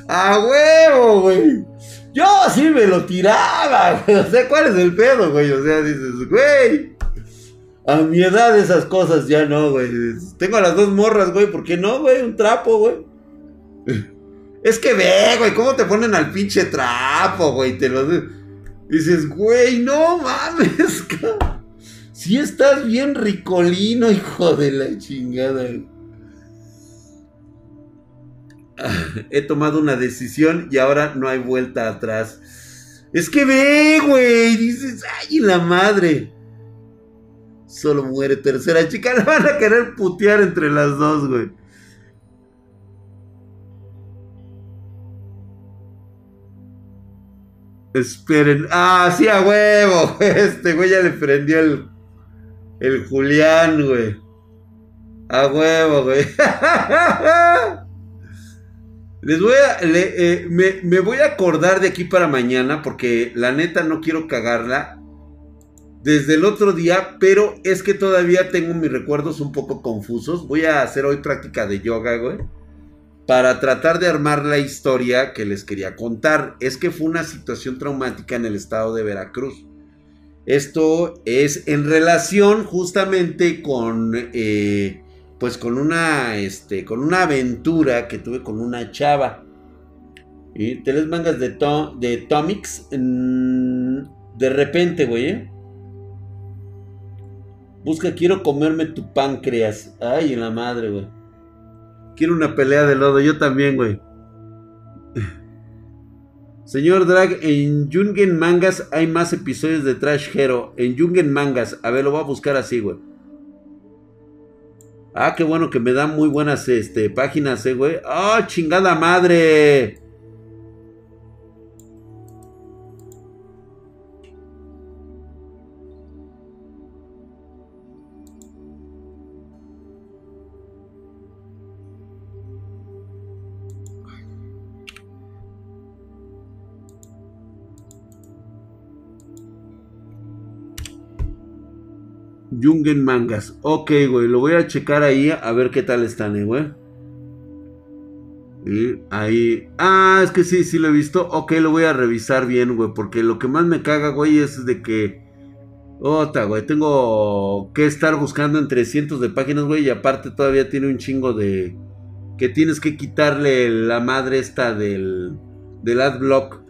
A huevo, güey. Yo sí me lo tiraba, O sea, ¿cuál es el pedo, güey? O sea, dices, güey. A mi edad esas cosas ya no, güey. Tengo a las dos morras, güey. ¿Por qué no, güey? Un trapo, güey. Es que ve, güey, cómo te ponen al pinche trapo, güey. Te lo dices, güey, no mames, <laughs> Si estás bien ricolino, hijo de la chingada. He tomado una decisión y ahora no hay vuelta atrás. Es que ve, güey. Dices, ay, la madre. Solo muere tercera chica. <laughs> La van a querer putear entre las dos, güey. Esperen. Ah, sí, a huevo. <laughs> Este güey ya le prendió el. El Julián, güey. A huevo, güey. <laughs> Les voy a. Eh, me, me, voy a acordar de aquí para mañana. Porque la neta no quiero cagarla. Desde el otro día. Pero es que todavía tengo mis recuerdos un poco confusos. Voy a hacer hoy práctica de yoga, güey para tratar de armar la historia que les quería contar. Es que fue una situación traumática en el estado de Veracruz. Esto es en relación justamente con, eh, pues con una, este, con una aventura que tuve con una chava. Y tres mangas de, de Tomix. de repente, güey. ¿eh? Busca, quiero comerme tu páncreas. Ay, en la madre, güey. Quiero una pelea de lodo, yo también, güey. Señor Drag, en Jungen Mangas hay más episodios de Trash Hero. En Jungen Mangas, a ver, lo voy a buscar así, güey. Ah, qué bueno que me dan muy buenas este, páginas, eh, güey. ¡Ah, chingada madre! Jungen Mangas. Ok, güey, lo voy a checar ahí a ver qué tal están, eh, güey. Ahí. Ah, es que sí, sí lo he visto. Ok, lo voy a revisar bien, güey. Porque lo que más me caga, güey, es de que. Otra, güey. Tengo que estar buscando entre cientos de páginas, güey. Y aparte todavía tiene un chingo de. Que tienes que quitarle la madre esta del. Del adblock.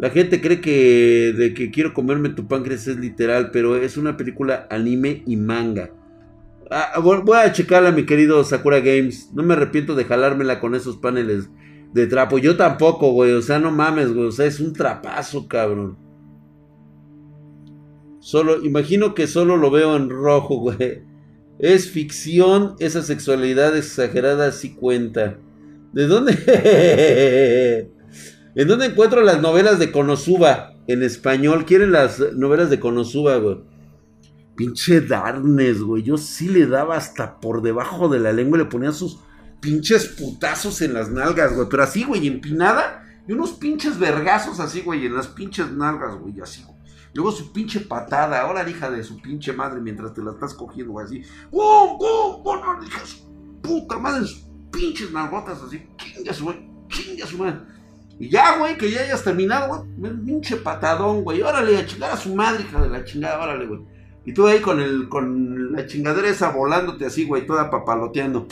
La gente cree que de que quiero comerme tu páncreas es literal, pero es una película anime y manga. Ah, voy a checarla, mi querido Sakura Games. No me arrepiento de jalármela con esos paneles de trapo. Yo tampoco, güey. O sea, no mames, güey. O sea, es un trapazo, cabrón. Solo, imagino que solo lo veo en rojo, <laughs> güey. Es ficción, esa sexualidad exagerada sí cuenta. ¿De dónde? <laughs> ¿En dónde encuentro las novelas de Konosuba? En español. ¿Quieren las novelas de Konosuba, güey? Pinche Darnes, güey. Yo sí le daba hasta por debajo de la lengua. Le ponía sus pinches putazos en las nalgas, güey. Pero así, güey, empinada. Y unos pinches vergazos así, güey, en las pinches nalgas, güey, así, güey. Luego su pinche patada, ahora hija de su pinche madre mientras te la estás cogiendo, güey, así. ¡Bum, bum, bum! No, hija su puta madre, sus pinches nalgotas así. Chingas, güey, chingas, güey. Y ya, güey, que ya hayas terminado, güey. Pinche patadón, güey. Órale, a chingar a su madre, hija de la chingada, órale, güey. Y tú ahí con el, con la chingadera esa volándote así, güey, toda papaloteando.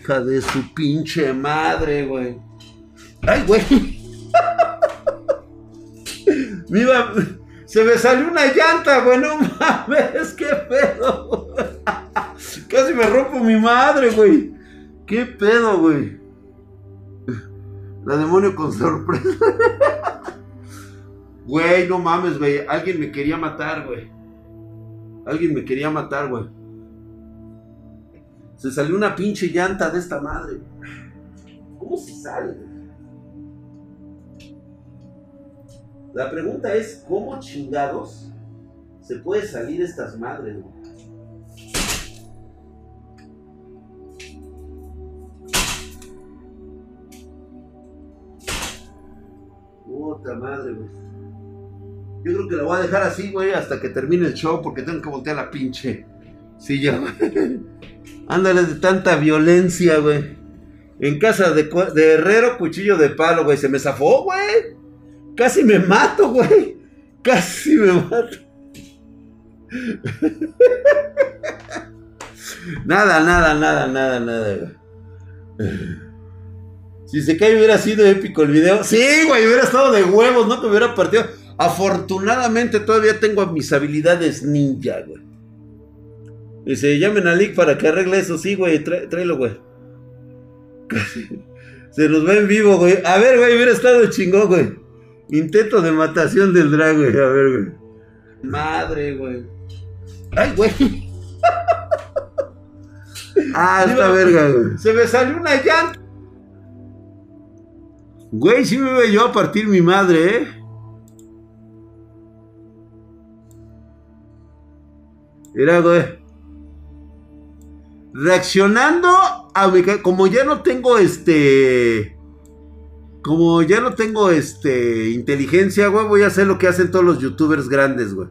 Hija de su pinche madre, güey. Ay, güey. <laughs> Se me salió una llanta, güey, no mames, qué pedo. <laughs> Casi me rompo mi madre, güey. ¿Qué pedo, güey? La demonio con sorpresa. Güey, no mames, güey. Alguien me quería matar, güey. Alguien me quería matar, güey. Se salió una pinche llanta de esta madre. ¿Cómo se sale? La pregunta es, ¿cómo chingados se puede salir estas madres, güey? Puta madre, güey. Yo creo que la voy a dejar así, güey, hasta que termine el show, porque tengo que voltear la pinche silla, güey. <laughs> Ándale de tanta violencia, güey. En casa de, Herrero, cuchillo de palo, güey. Se me zafó, güey. Casi me mato, güey. Casi me mato. <laughs> nada, nada, nada, nada, nada. Si se cae hubiera sido épico el video. Sí, güey, hubiera estado de huevos, no te hubiera partido. Afortunadamente todavía tengo mis habilidades ninja, güey. Dice, llamen a Lick para que arregle eso. Sí, güey, tráelo, güey. <laughs> Se nos va en vivo, güey. A ver, güey, hubiera estado chingón, güey. Intento de matación del drag, güey. A ver, güey. Madre, güey. Ay, güey. <laughs> ah, esta verga, güey. Se me salió una llanta. Güey, sí me voy yo a partir mi madre, ¿eh? Mira, güey. Reaccionando a mi... Como ya no tengo este... Como ya no tengo este... Inteligencia, güey. Voy a hacer lo que hacen todos los youtubers grandes, güey.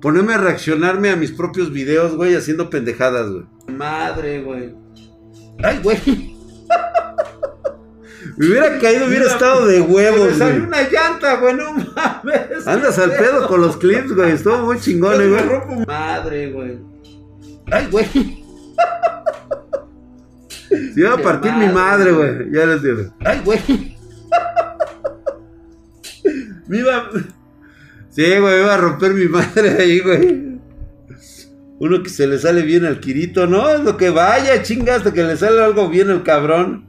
Ponerme a reaccionarme a mis propios videos, güey. Haciendo pendejadas, güey. Madre, güey. Ay, güey. Me hubiera caído, hubiera estado de huevos. Me salió una llanta, güey, no mames. Andas al pedo con los clips, güey. Estuvo muy chingón, güey. Me rompo madre, güey. Ay, güey. <laughs> Se iba a partir mi madre, güey. Ya les digo. Ay, güey. Me iba. Sí, güey, me iba a romper mi madre ahí, güey. Uno que se le sale bien al Kirito, ¿no? Es lo que vaya, chinga, hasta que le sale algo bien el cabrón.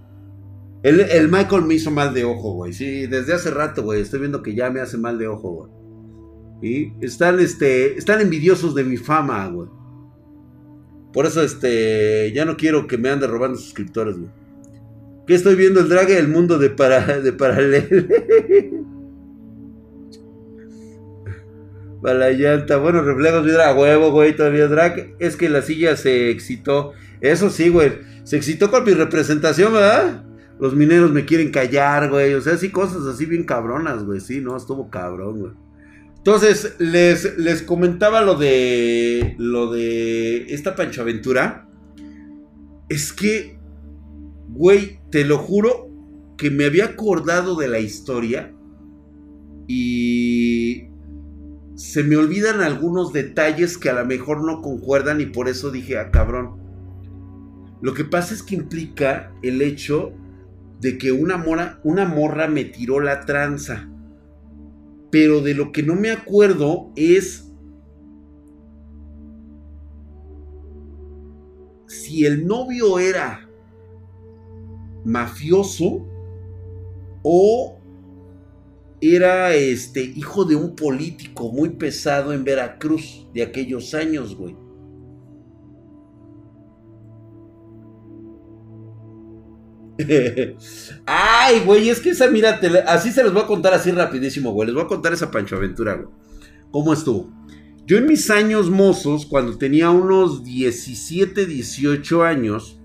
El, Michael me hizo mal de ojo, güey. Sí, desde hace rato, güey. Estoy viendo que ya me hace mal de ojo, güey. Y están, este, están envidiosos de mi fama, güey. Por eso, este, ya no quiero que me ande robando suscriptores, güey. ¿Qué estoy viendo? El drag el mundo de, para, <laughs> de paralelo. para la llanta. Bueno, reflejos vidra a huevo, güey. Todavía drag. Es que la silla se excitó. Eso sí, güey. Se excitó con mi representación, ¿verdad? Los mineros me quieren callar, güey. O sea, sí, cosas así bien cabronas, güey. Sí, no, estuvo cabrón, güey. Entonces, les, les comentaba lo de. Lo de esta Pancho Aventura. Es que, güey, te lo juro que me había acordado de la historia. Y. Se me olvidan algunos detalles que a lo mejor no concuerdan y por eso dije, ah, cabrón. Lo que pasa es que implica el hecho de que una, mora, una morra me tiró la tranza. Pero de lo que no me acuerdo es si el novio era mafioso o era este hijo de un político muy pesado en Veracruz de aquellos años, güey. <laughs> Ay, güey, es que esa, mira, así se les voy a contar así rapidísimo, güey. Les voy a contar esa Pancho Aventura, güey. ¿Cómo estuvo? Yo en mis años mozos, cuando tenía unos 17, 18 años,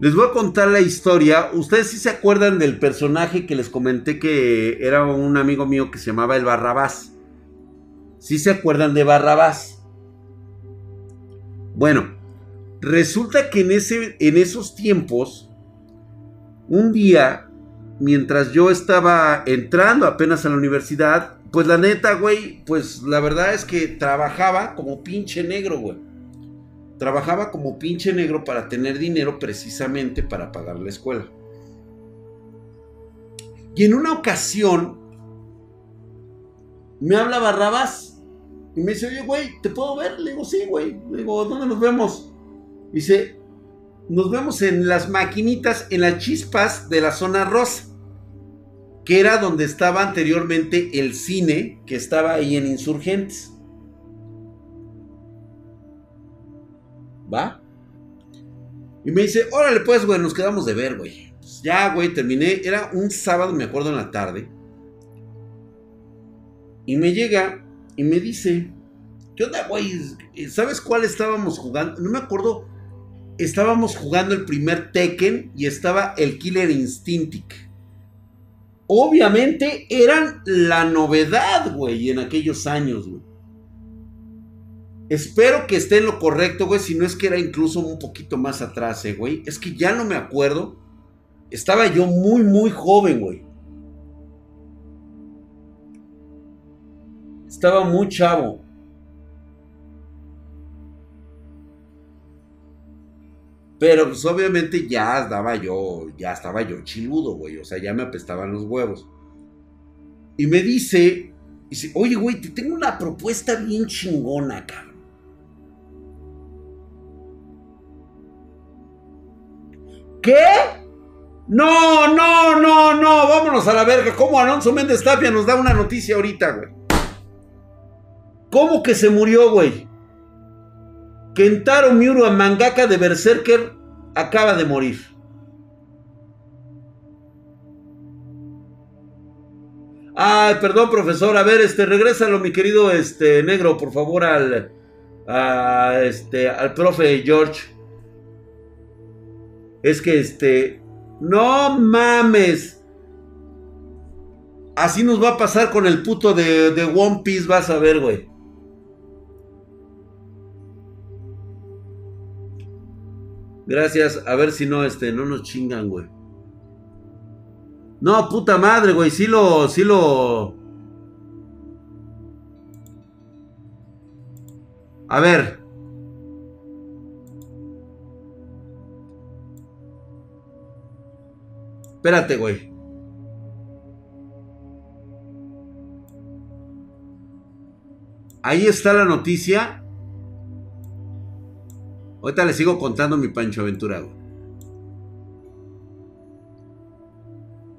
Les voy a contar la historia. Ustedes sí se acuerdan del personaje que les comenté que era un amigo mío que se llamaba el Barrabás. ¿Sí se acuerdan de Barrabás? Bueno, resulta que en, ese, en esos tiempos, un día, mientras yo estaba entrando apenas a la universidad, pues la neta, güey, pues la verdad es que trabajaba como pinche negro, güey trabajaba como pinche negro para tener dinero precisamente para pagar la escuela. Y en una ocasión me habla Barrabás y me dice, oye, güey, ¿te puedo ver? Le digo, sí, güey. Le digo, ¿dónde nos vemos? Dice, nos vemos en las maquinitas, en las chispas de la zona rosa, que era donde estaba anteriormente el cine que estaba ahí en Insurgentes. ¿Va? Y me dice, órale pues, güey, nos quedamos de ver, güey. Pues ya, güey, terminé. Era un sábado, me acuerdo, en la tarde. Y me llega y me dice, ¿qué onda, güey? ¿Sabes cuál estábamos jugando? No me acuerdo. Estábamos jugando el primer Tekken y estaba el Killer Instinctic. Obviamente eran la novedad, güey, en aquellos años, güey. Espero que esté en lo correcto, güey. Si no es que era incluso un poquito más atrás, eh, güey. Es que ya no me acuerdo. Estaba yo muy, muy joven, güey. Estaba muy chavo. Pero pues obviamente ya estaba yo, ya estaba yo chiludo, güey. O sea, ya me apestaban los huevos. Y me dice, dice, oye, güey, te tengo una propuesta bien chingona, cabrón. ¿Qué? No, no, no, no, vámonos a la verga. ¿Cómo Alonso Méndez Tapia nos da una noticia ahorita, güey? ¿Cómo que se murió, güey? Kentaro Miuro, mangaka de Berserker, acaba de morir. Ay, perdón, profesor. A ver, este, regrésalo, mi querido este, negro, por favor, al, este, al profe George. Es que este. No mames. Así nos va a pasar con el puto de, de One Piece, vas a ver, güey. Gracias. A ver si no, este, no nos chingan, güey. No, puta madre, güey. Sí lo, sí lo. A ver. Espérate, güey. Ahí está la noticia. Ahorita le sigo contando mi Pancho Aventura.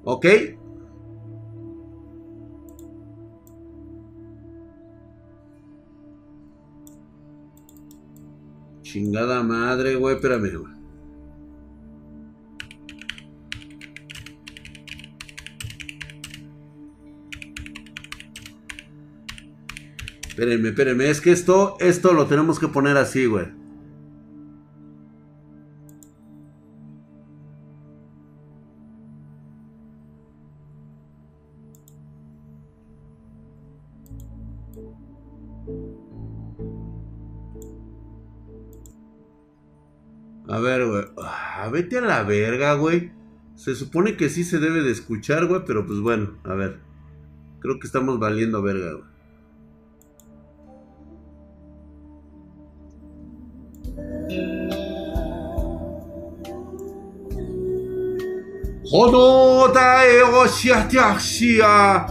¿Ok? Chingada madre, güey. Espérame, güey. Espérenme, espérenme. Es que esto, esto lo tenemos que poner así, güey. Vete a la verga, güey. Se supone que sí se debe de escuchar, güey, pero pues bueno, a ver. Creo que estamos valiendo verga, güey. 호노다의 오시아티아시아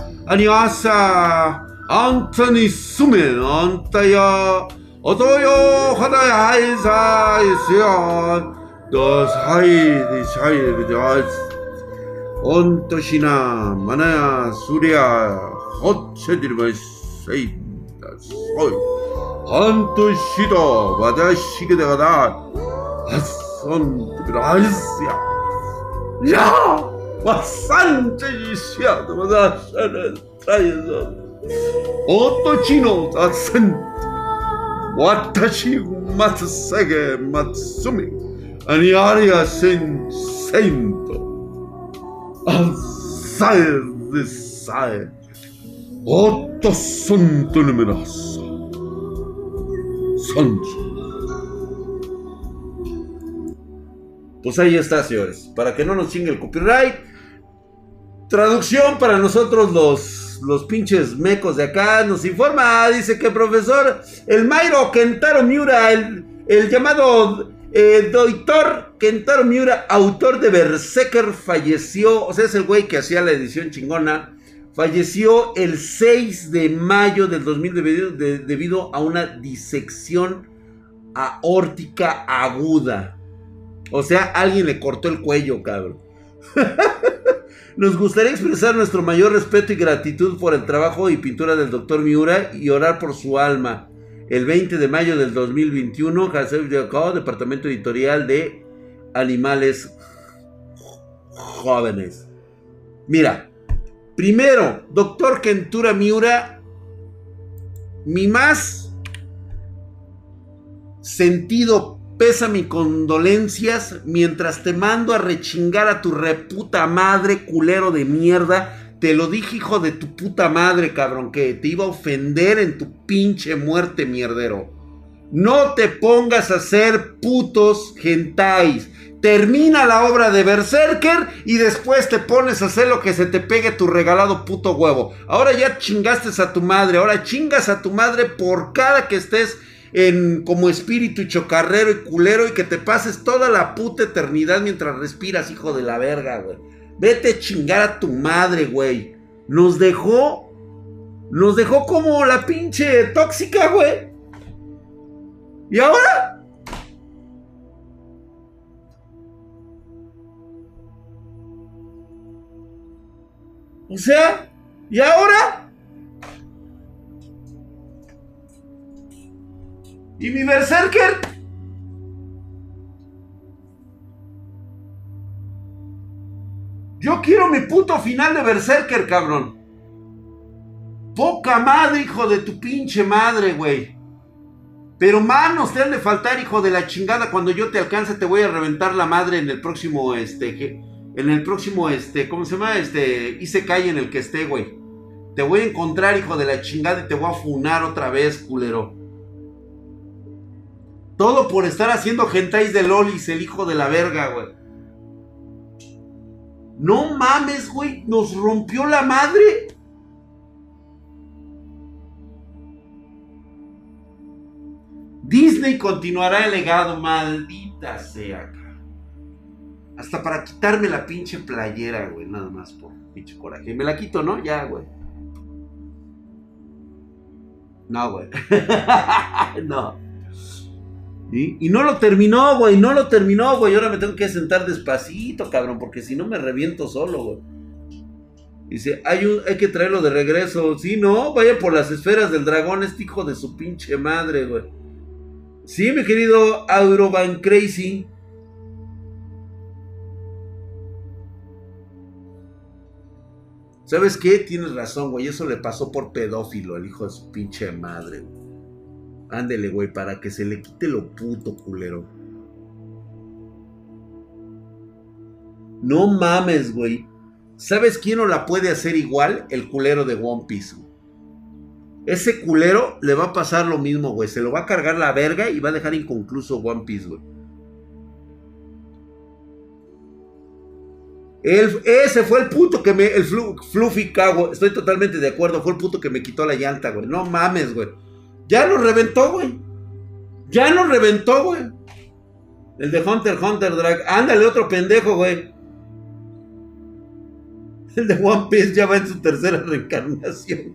的的啊。安特西那马那呀苏里亚，好吃的嘛谁的所以，安特西的私がだから、あ anearia sensento, alzae de sae, otto santo numeroso. Sancho. Pues ahí está, señores. Para que no nos chingue el copyright. Traducción para nosotros los, los pinches mecos de acá. Nos informa, dice que profesor, el Mairo Kentaro Miura, el, el llamado eh, Doctor Kentaro Miura, autor de Berserker, falleció. O sea, es el güey que hacía la edición chingona. Falleció el 6 de mayo del 2000 debido, debido a una disección aórtica aguda. O sea, alguien le cortó el cuello, cabrón. <laughs> Nos gustaría expresar nuestro mayor respeto y gratitud por el trabajo y pintura del doctor Miura y orar por su alma. El 20 de mayo del 2021, Hasef Departamento Editorial de Animales Jóvenes. Mira, primero, doctor Kentura Miura, mi más sentido pesa mis condolencias mientras te mando a rechingar a tu reputa madre, culero de mierda. Te lo dije, hijo de tu puta madre, cabrón, que te iba a ofender en tu pinche muerte, mierdero. No te pongas a hacer putos gentais. Termina la obra de Berserker y después te pones a hacer lo que se te pegue tu regalado puto huevo. Ahora ya chingaste a tu madre, ahora chingas a tu madre por cada que estés en como espíritu chocarrero y culero y que te pases toda la puta eternidad mientras respiras, hijo de la verga, güey. Vete a chingar a tu madre, güey. Nos dejó, nos dejó como la pinche tóxica, güey. ¿Y ahora? O sea, ¿y ahora? ¿Y mi Berserker? Yo quiero mi puto final de Berserker, cabrón. Poca madre, hijo de tu pinche madre, güey. Pero manos te han de faltar, hijo de la chingada. Cuando yo te alcance, te voy a reventar la madre en el próximo, este, en el próximo, este, ¿cómo se llama? Este, y se cae en el que esté, güey. Te voy a encontrar, hijo de la chingada, y te voy a funar otra vez, culero. Todo por estar haciendo gentais de Lolis, el hijo de la verga, güey. No mames, güey. Nos rompió la madre. Disney continuará el legado, maldita sea. Hasta para quitarme la pinche playera, güey. Nada más por pinche coraje. Me la quito, ¿no? Ya, güey. No, güey. <laughs> no. Y no lo terminó, güey, no lo terminó, güey. Ahora me tengo que sentar despacito, cabrón, porque si no me reviento solo, güey. Dice, hay, que traerlo de regreso. Sí, no, vaya por las esferas del dragón, este hijo de su pinche madre, güey. Sí, mi querido Auroban Crazy. ¿Sabes qué? Tienes razón, güey. Eso le pasó por pedófilo, el hijo de su pinche madre, güey. Ándele, güey, para que se le quite lo puto culero. No mames, güey. ¿Sabes quién no la puede hacer igual? El culero de One Piece. Ese culero le va a pasar lo mismo, güey. Se lo va a cargar la verga y va a dejar inconcluso One Piece, güey. ese fue el puto que me. El Fluffy Cago. Estoy totalmente de acuerdo. Fue el puto que me quitó la llanta, güey. No mames, güey. Ya lo reventó, güey. Ya lo reventó, güey. El de Hunter Hunter Drag. Ándale, otro pendejo, güey. El de One Piece ya va en su tercera <laughs> reencarnación.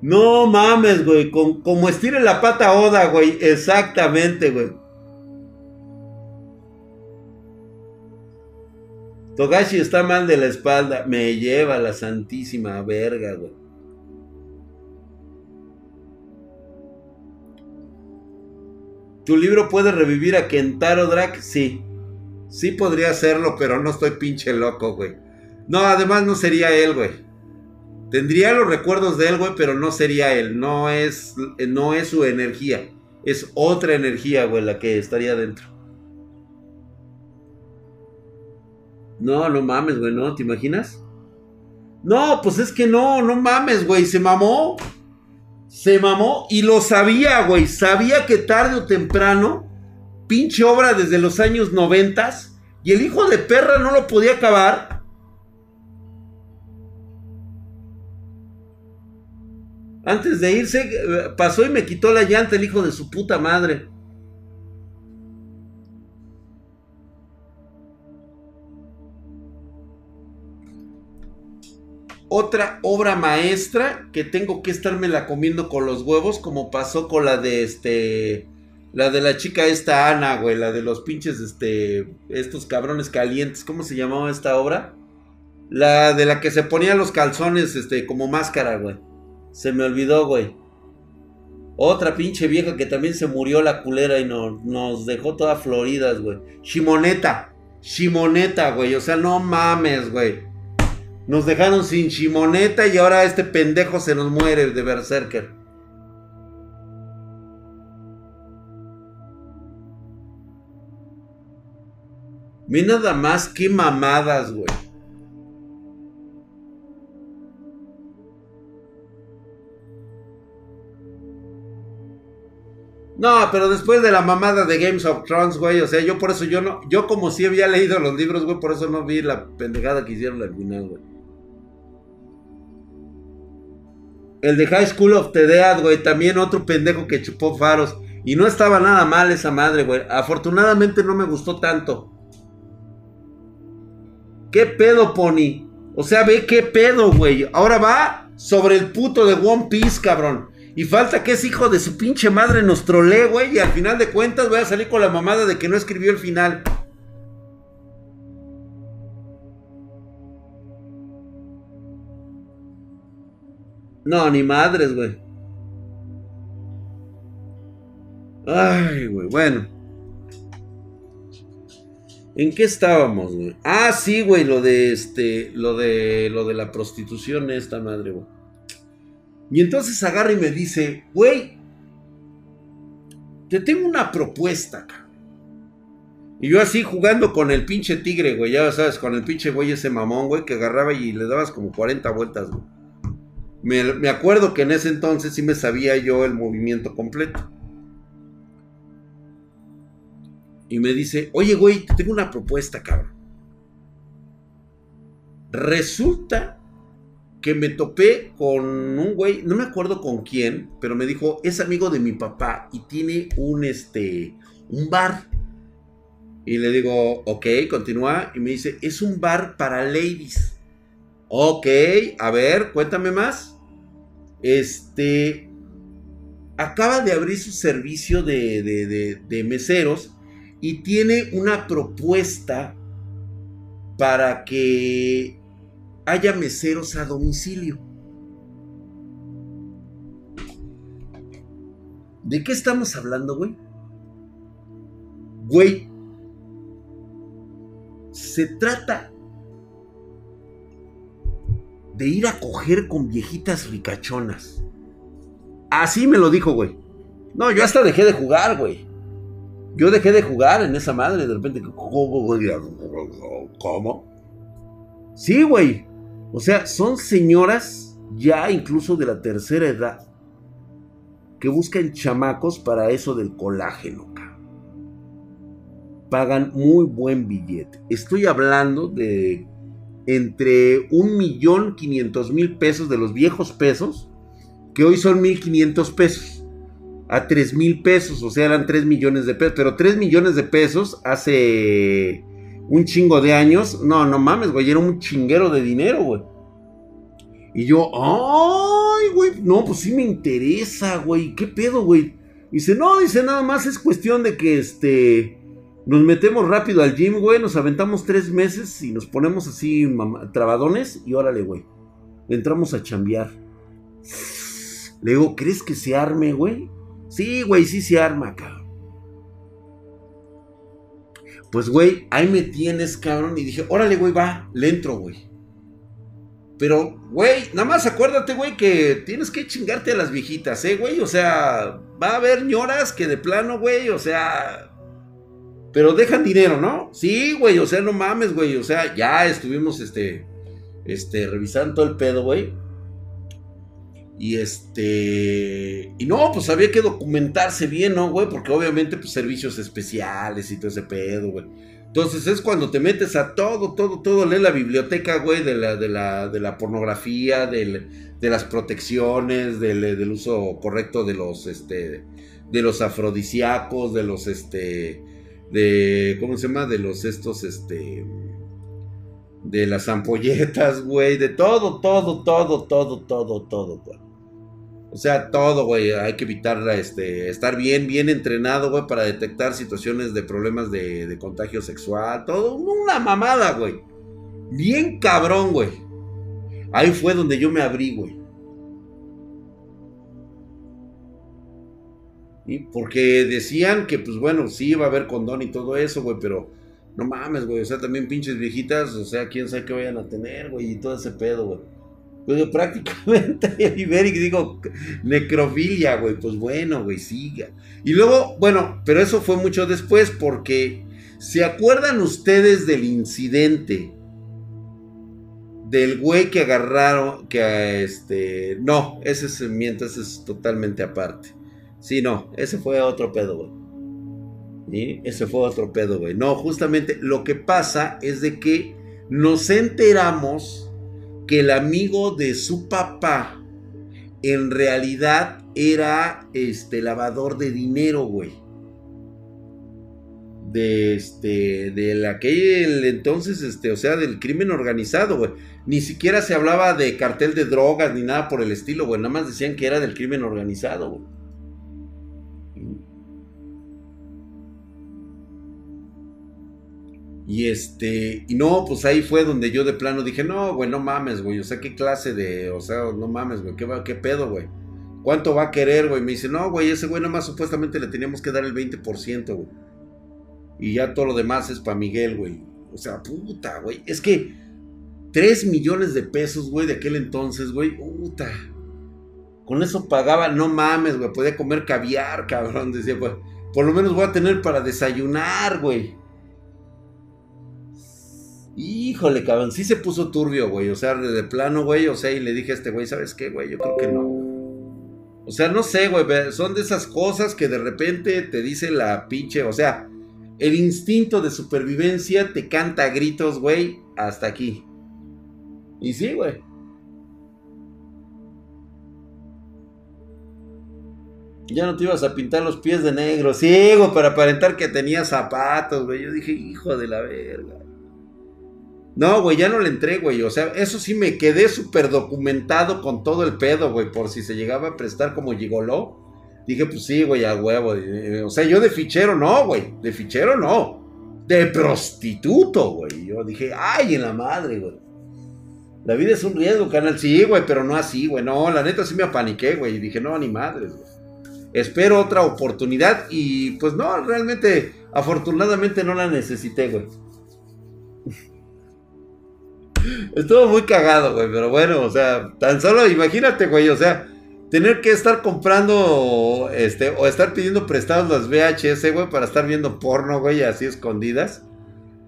No mames, güey. como estire la pata Oda, güey. Exactamente, güey. Togashi está mal de la espalda. Me lleva la santísima verga, güey. ¿Tu libro puede revivir a Kentaro Drake? Sí. Sí podría hacerlo, pero no estoy pinche loco, güey. No, además no sería él, güey. Tendría los recuerdos de él, güey, pero no sería él. No es, no es su energía. Es otra energía, güey, la que estaría dentro. No, no mames, güey, ¿no? ¿Te imaginas? No, pues es que no, no mames, güey, se mamó. Se mamó y lo sabía, güey. Sabía que tarde o temprano, pinche obra desde los años noventas, y el hijo de perra no lo podía acabar. Antes de irse, eh, pasó y me quitó la llanta el hijo de su puta madre. Otra obra maestra que tengo que estarme la comiendo con los huevos, como pasó con la de este. La de la chica esta Ana, güey, la de los pinches, este. Estos cabrones calientes, ¿cómo se llamaba esta obra? La de la que se ponía los calzones, este, como máscara, güey. Se me olvidó, güey. Otra pinche vieja que también se murió la culera y nos dejó todas floridas, güey. Shimoneta. Shimoneta, güey. O sea, no mames, güey. Nos dejaron sin chimoneta y ahora este pendejo se nos muere de Berserker. Ve nada más qué mamadas, güey. No, pero después de la mamada de Games of Thrones, güey, o sea, yo por eso yo no, yo como si había leído los libros, güey, por eso no vi la pendejada que hicieron al final, güey. El de High School of the Dead, güey. También otro pendejo que chupó faros. Y no estaba nada mal esa madre, güey. Afortunadamente no me gustó tanto. ¿Qué pedo, Pony? O sea, ve qué pedo, güey. Ahora va sobre el puto de One Piece, cabrón. Y falta que ese hijo de su pinche madre nos trolee, güey. Y al final de cuentas voy a salir con la mamada de que no escribió el final. No, ni madres, güey. Ay, güey, bueno. ¿En qué estábamos, güey? Ah, sí, güey, lo de este, lo de, lo de la prostitución, esta madre, güey. Y entonces agarra y me dice, güey, te tengo una propuesta. Y yo así jugando con el pinche tigre, güey, ya sabes, con el pinche güey ese mamón, güey, que agarraba y le dabas como 40 vueltas, güey. Me, acuerdo que en ese entonces sí me sabía yo el movimiento completo. Y me dice, oye, güey, te tengo una propuesta, cabrón. Resulta que me topé con un güey, no me acuerdo con quién, pero me dijo, es amigo de mi papá y tiene un, este, un bar. Y le digo, ok, continúa. Y me dice, es un bar para ladies. Ok, a ver, cuéntame más. Este acaba de abrir su servicio de, de, meseros y tiene una propuesta para que haya meseros a domicilio. ¿De qué estamos hablando, güey? Güey, se trata de ir a coger con viejitas ricachonas. Así me lo dijo, güey. No, yo hasta dejé de jugar, güey. Yo dejé de jugar en esa madre. De repente, ¿cómo? ¿Cómo? Sí, güey. O sea, son señoras ya incluso de la tercera edad que buscan chamacos para eso del colágeno. Pagan muy buen billete. Estoy hablando de entre un millón quinientos mil pesos de los viejos pesos, que hoy son mil quinientos pesos, a tres mil pesos, o sea, eran tres millones de pesos, pero tres millones de pesos hace un chingo de años, no, no mames, güey, era un chinguero de dinero, güey. Y yo, ay, güey, no, pues sí me interesa, güey, ¿qué pedo, güey? Dice, no, dice, nada más es cuestión de que, este, nos metemos rápido al gym, güey, nos aventamos tres meses y nos ponemos así trabadones y órale, güey. Entramos a chambear. Le digo, ¿crees que se arme, güey? Sí, güey, sí se arma, cabrón. Pues, güey, ahí me tienes, cabrón. Y dije, órale, güey, va, le entro, güey. Pero, güey, nada más acuérdate, güey, que tienes que chingarte a las viejitas, ¿eh, güey? O sea, va a haber ñoras que de plano, güey, o sea, Pero dejan dinero, ¿no? Sí, güey, o sea, no mames, güey. O sea, ya estuvimos, este, este, revisando todo el pedo, güey. Y este. Y no, pues había que documentarse bien, ¿no, güey? Porque obviamente, pues servicios especiales y todo ese pedo, güey. Entonces es cuando te metes a todo, todo, todo, lee la biblioteca, güey, de la, de la, de la pornografía, de las protecciones, del, del, uso correcto de los, este, de los afrodisíacos, de los, este, de, ¿cómo se llama? De los, estos, este, de las ampolletas, güey, de todo, todo, todo, todo, todo, todo, güey. O sea, todo, güey. Hay que evitar este, estar bien, bien entrenado, güey, para detectar situaciones de problemas de, contagio sexual. Todo, una mamada, güey. Bien cabrón, güey. Ahí fue donde yo me abrí, güey. Y porque decían que, pues bueno, sí iba a haber condón y todo eso, güey, pero no mames, güey. O sea, también pinches viejitas, o sea, quién sabe qué vayan a tener, güey, y todo ese pedo, güey. Pues prácticamente <laughs> Iberic digo necrofilia, güey. Pues bueno, güey, siga. Y luego, bueno, pero eso fue mucho después porque ¿se acuerdan ustedes del incidente? Del güey que agarraron, que este, no, ese es, mientras es totalmente aparte. Sí, no, ese fue otro pedo, güey. Ese fue otro pedo, güey. No, justamente lo que pasa es de que nos enteramos que el amigo de su papá en realidad era este lavador de dinero, güey. De este, de aquel entonces, este, o sea, del crimen organizado, güey. Ni siquiera se hablaba de cartel de drogas ni nada por el estilo, güey. Nada más decían que era del crimen organizado, güey. Y este, y no, pues ahí fue donde yo de plano dije, no, güey, no mames, güey, o sea, qué clase de, o sea, no mames, güey, qué, pedo, güey. ¿Cuánto va a querer, güey? Me dice, no, güey, ese güey nomás supuestamente le teníamos que dar el 20%, güey. Y ya todo lo demás es para Miguel, güey. O sea, puta, güey. Es que 3 millones de pesos, güey, de aquel entonces, güey, puta. Con eso pagaba, no mames, güey, podía comer caviar, cabrón, decía, güey. Por lo menos voy a tener para desayunar, güey. Híjole, cabrón, sí se puso turbio, güey. O sea, de plano, güey. O sea, y le dije a este güey, ¿sabes qué, güey? Yo creo que no. O sea, no sé, güey. Son de esas cosas que de repente te dice la pinche. O sea, el instinto de supervivencia te canta a gritos, güey, hasta aquí. Y sí, güey. Ya no te ibas a pintar los pies de negro. Sí, güey, para aparentar que tenía zapatos, güey. Yo dije, hijo de la verga. No, güey, ya no le entré, güey. O sea, eso sí me quedé súper documentado con todo el pedo, güey. Por si se llegaba a prestar como gigoló. Dije, pues sí, güey, a huevo. Eh, o sea, yo de fichero no, güey. De fichero no. De prostituto, güey. Yo dije, ay, en la madre, güey. La vida es un riesgo, canal. Sí, güey, pero no así, güey. No, la neta sí me apaniqué, güey. Y dije, no, ni madres, güey. Espero otra oportunidad. Y pues no, realmente, afortunadamente no la necesité, güey. Estuvo muy cagado, güey, pero bueno, o sea, tan solo imagínate, güey, o sea, tener que estar comprando, este, o estar pidiendo prestados las VHS, güey, para estar viendo porno, güey, así escondidas.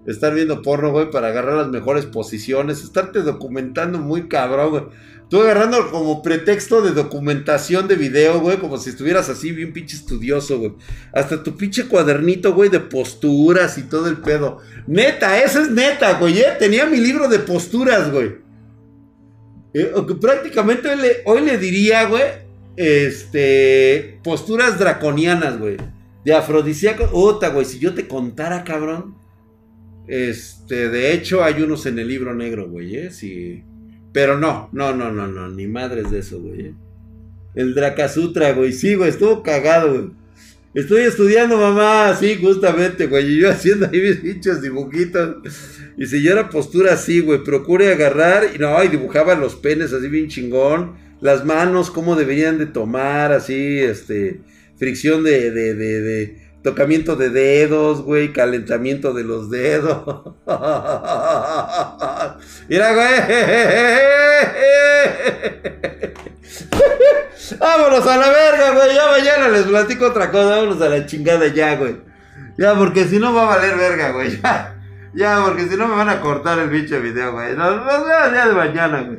Estar viendo porno, güey, para agarrar las mejores posiciones, estarte documentando muy cabrón, güey. Tú agarrando como pretexto de documentación de video, güey, como si estuvieras así bien pinche estudioso, güey. Hasta tu pinche cuadernito, güey, de posturas y todo el pedo. Neta, eso es neta, güey, ¿eh? Tenía mi libro de posturas, güey. Eh, prácticamente hoy le, diría, güey, este, posturas draconianas, güey. De afrodisíaco. Ota, güey, si yo te contara, cabrón. Este, de hecho, hay unos en el libro negro, güey, ¿eh? Si pero no, no, no, no, no, ni madres de eso, güey. ¿eh? El Drakasutra, güey. Sí, güey, estuvo cagado, güey. Estoy estudiando, mamá, sí, justamente, güey. Y yo haciendo ahí mis pinches dibujitos. Y si yo era postura así, güey, procure agarrar. Y no, y dibujaba los penes así bien chingón. Las manos, cómo deberían de tomar, así, este. Fricción de, de, de Tocamiento de dedos, güey, calentamiento de los dedos. Mira, güey. Vámonos a la verga, güey. Ya mañana les platico otra cosa. Vámonos a la chingada ya, güey. Ya, porque si no va a valer verga, güey. <laughs> Ya, porque si no me van a cortar el bicho video, güey. Nos vemos el día de mañana, güey.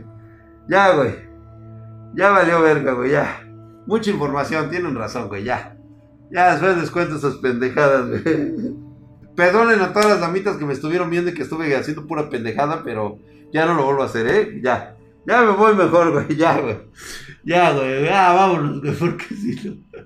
Ya, güey. Ya valió verga, güey, ya. Mucha información, tienen razón, güey, ya. Ya, después les cuento esas pendejadas, güey. Perdonen a todas las damitas que me estuvieron viendo y que estuve haciendo pura pendejada, pero ya no lo vuelvo a hacer, ¿eh? Ya. Ya me voy mejor, güey, ya, güey. Ya, güey, ya, vámonos, güey, porque si no...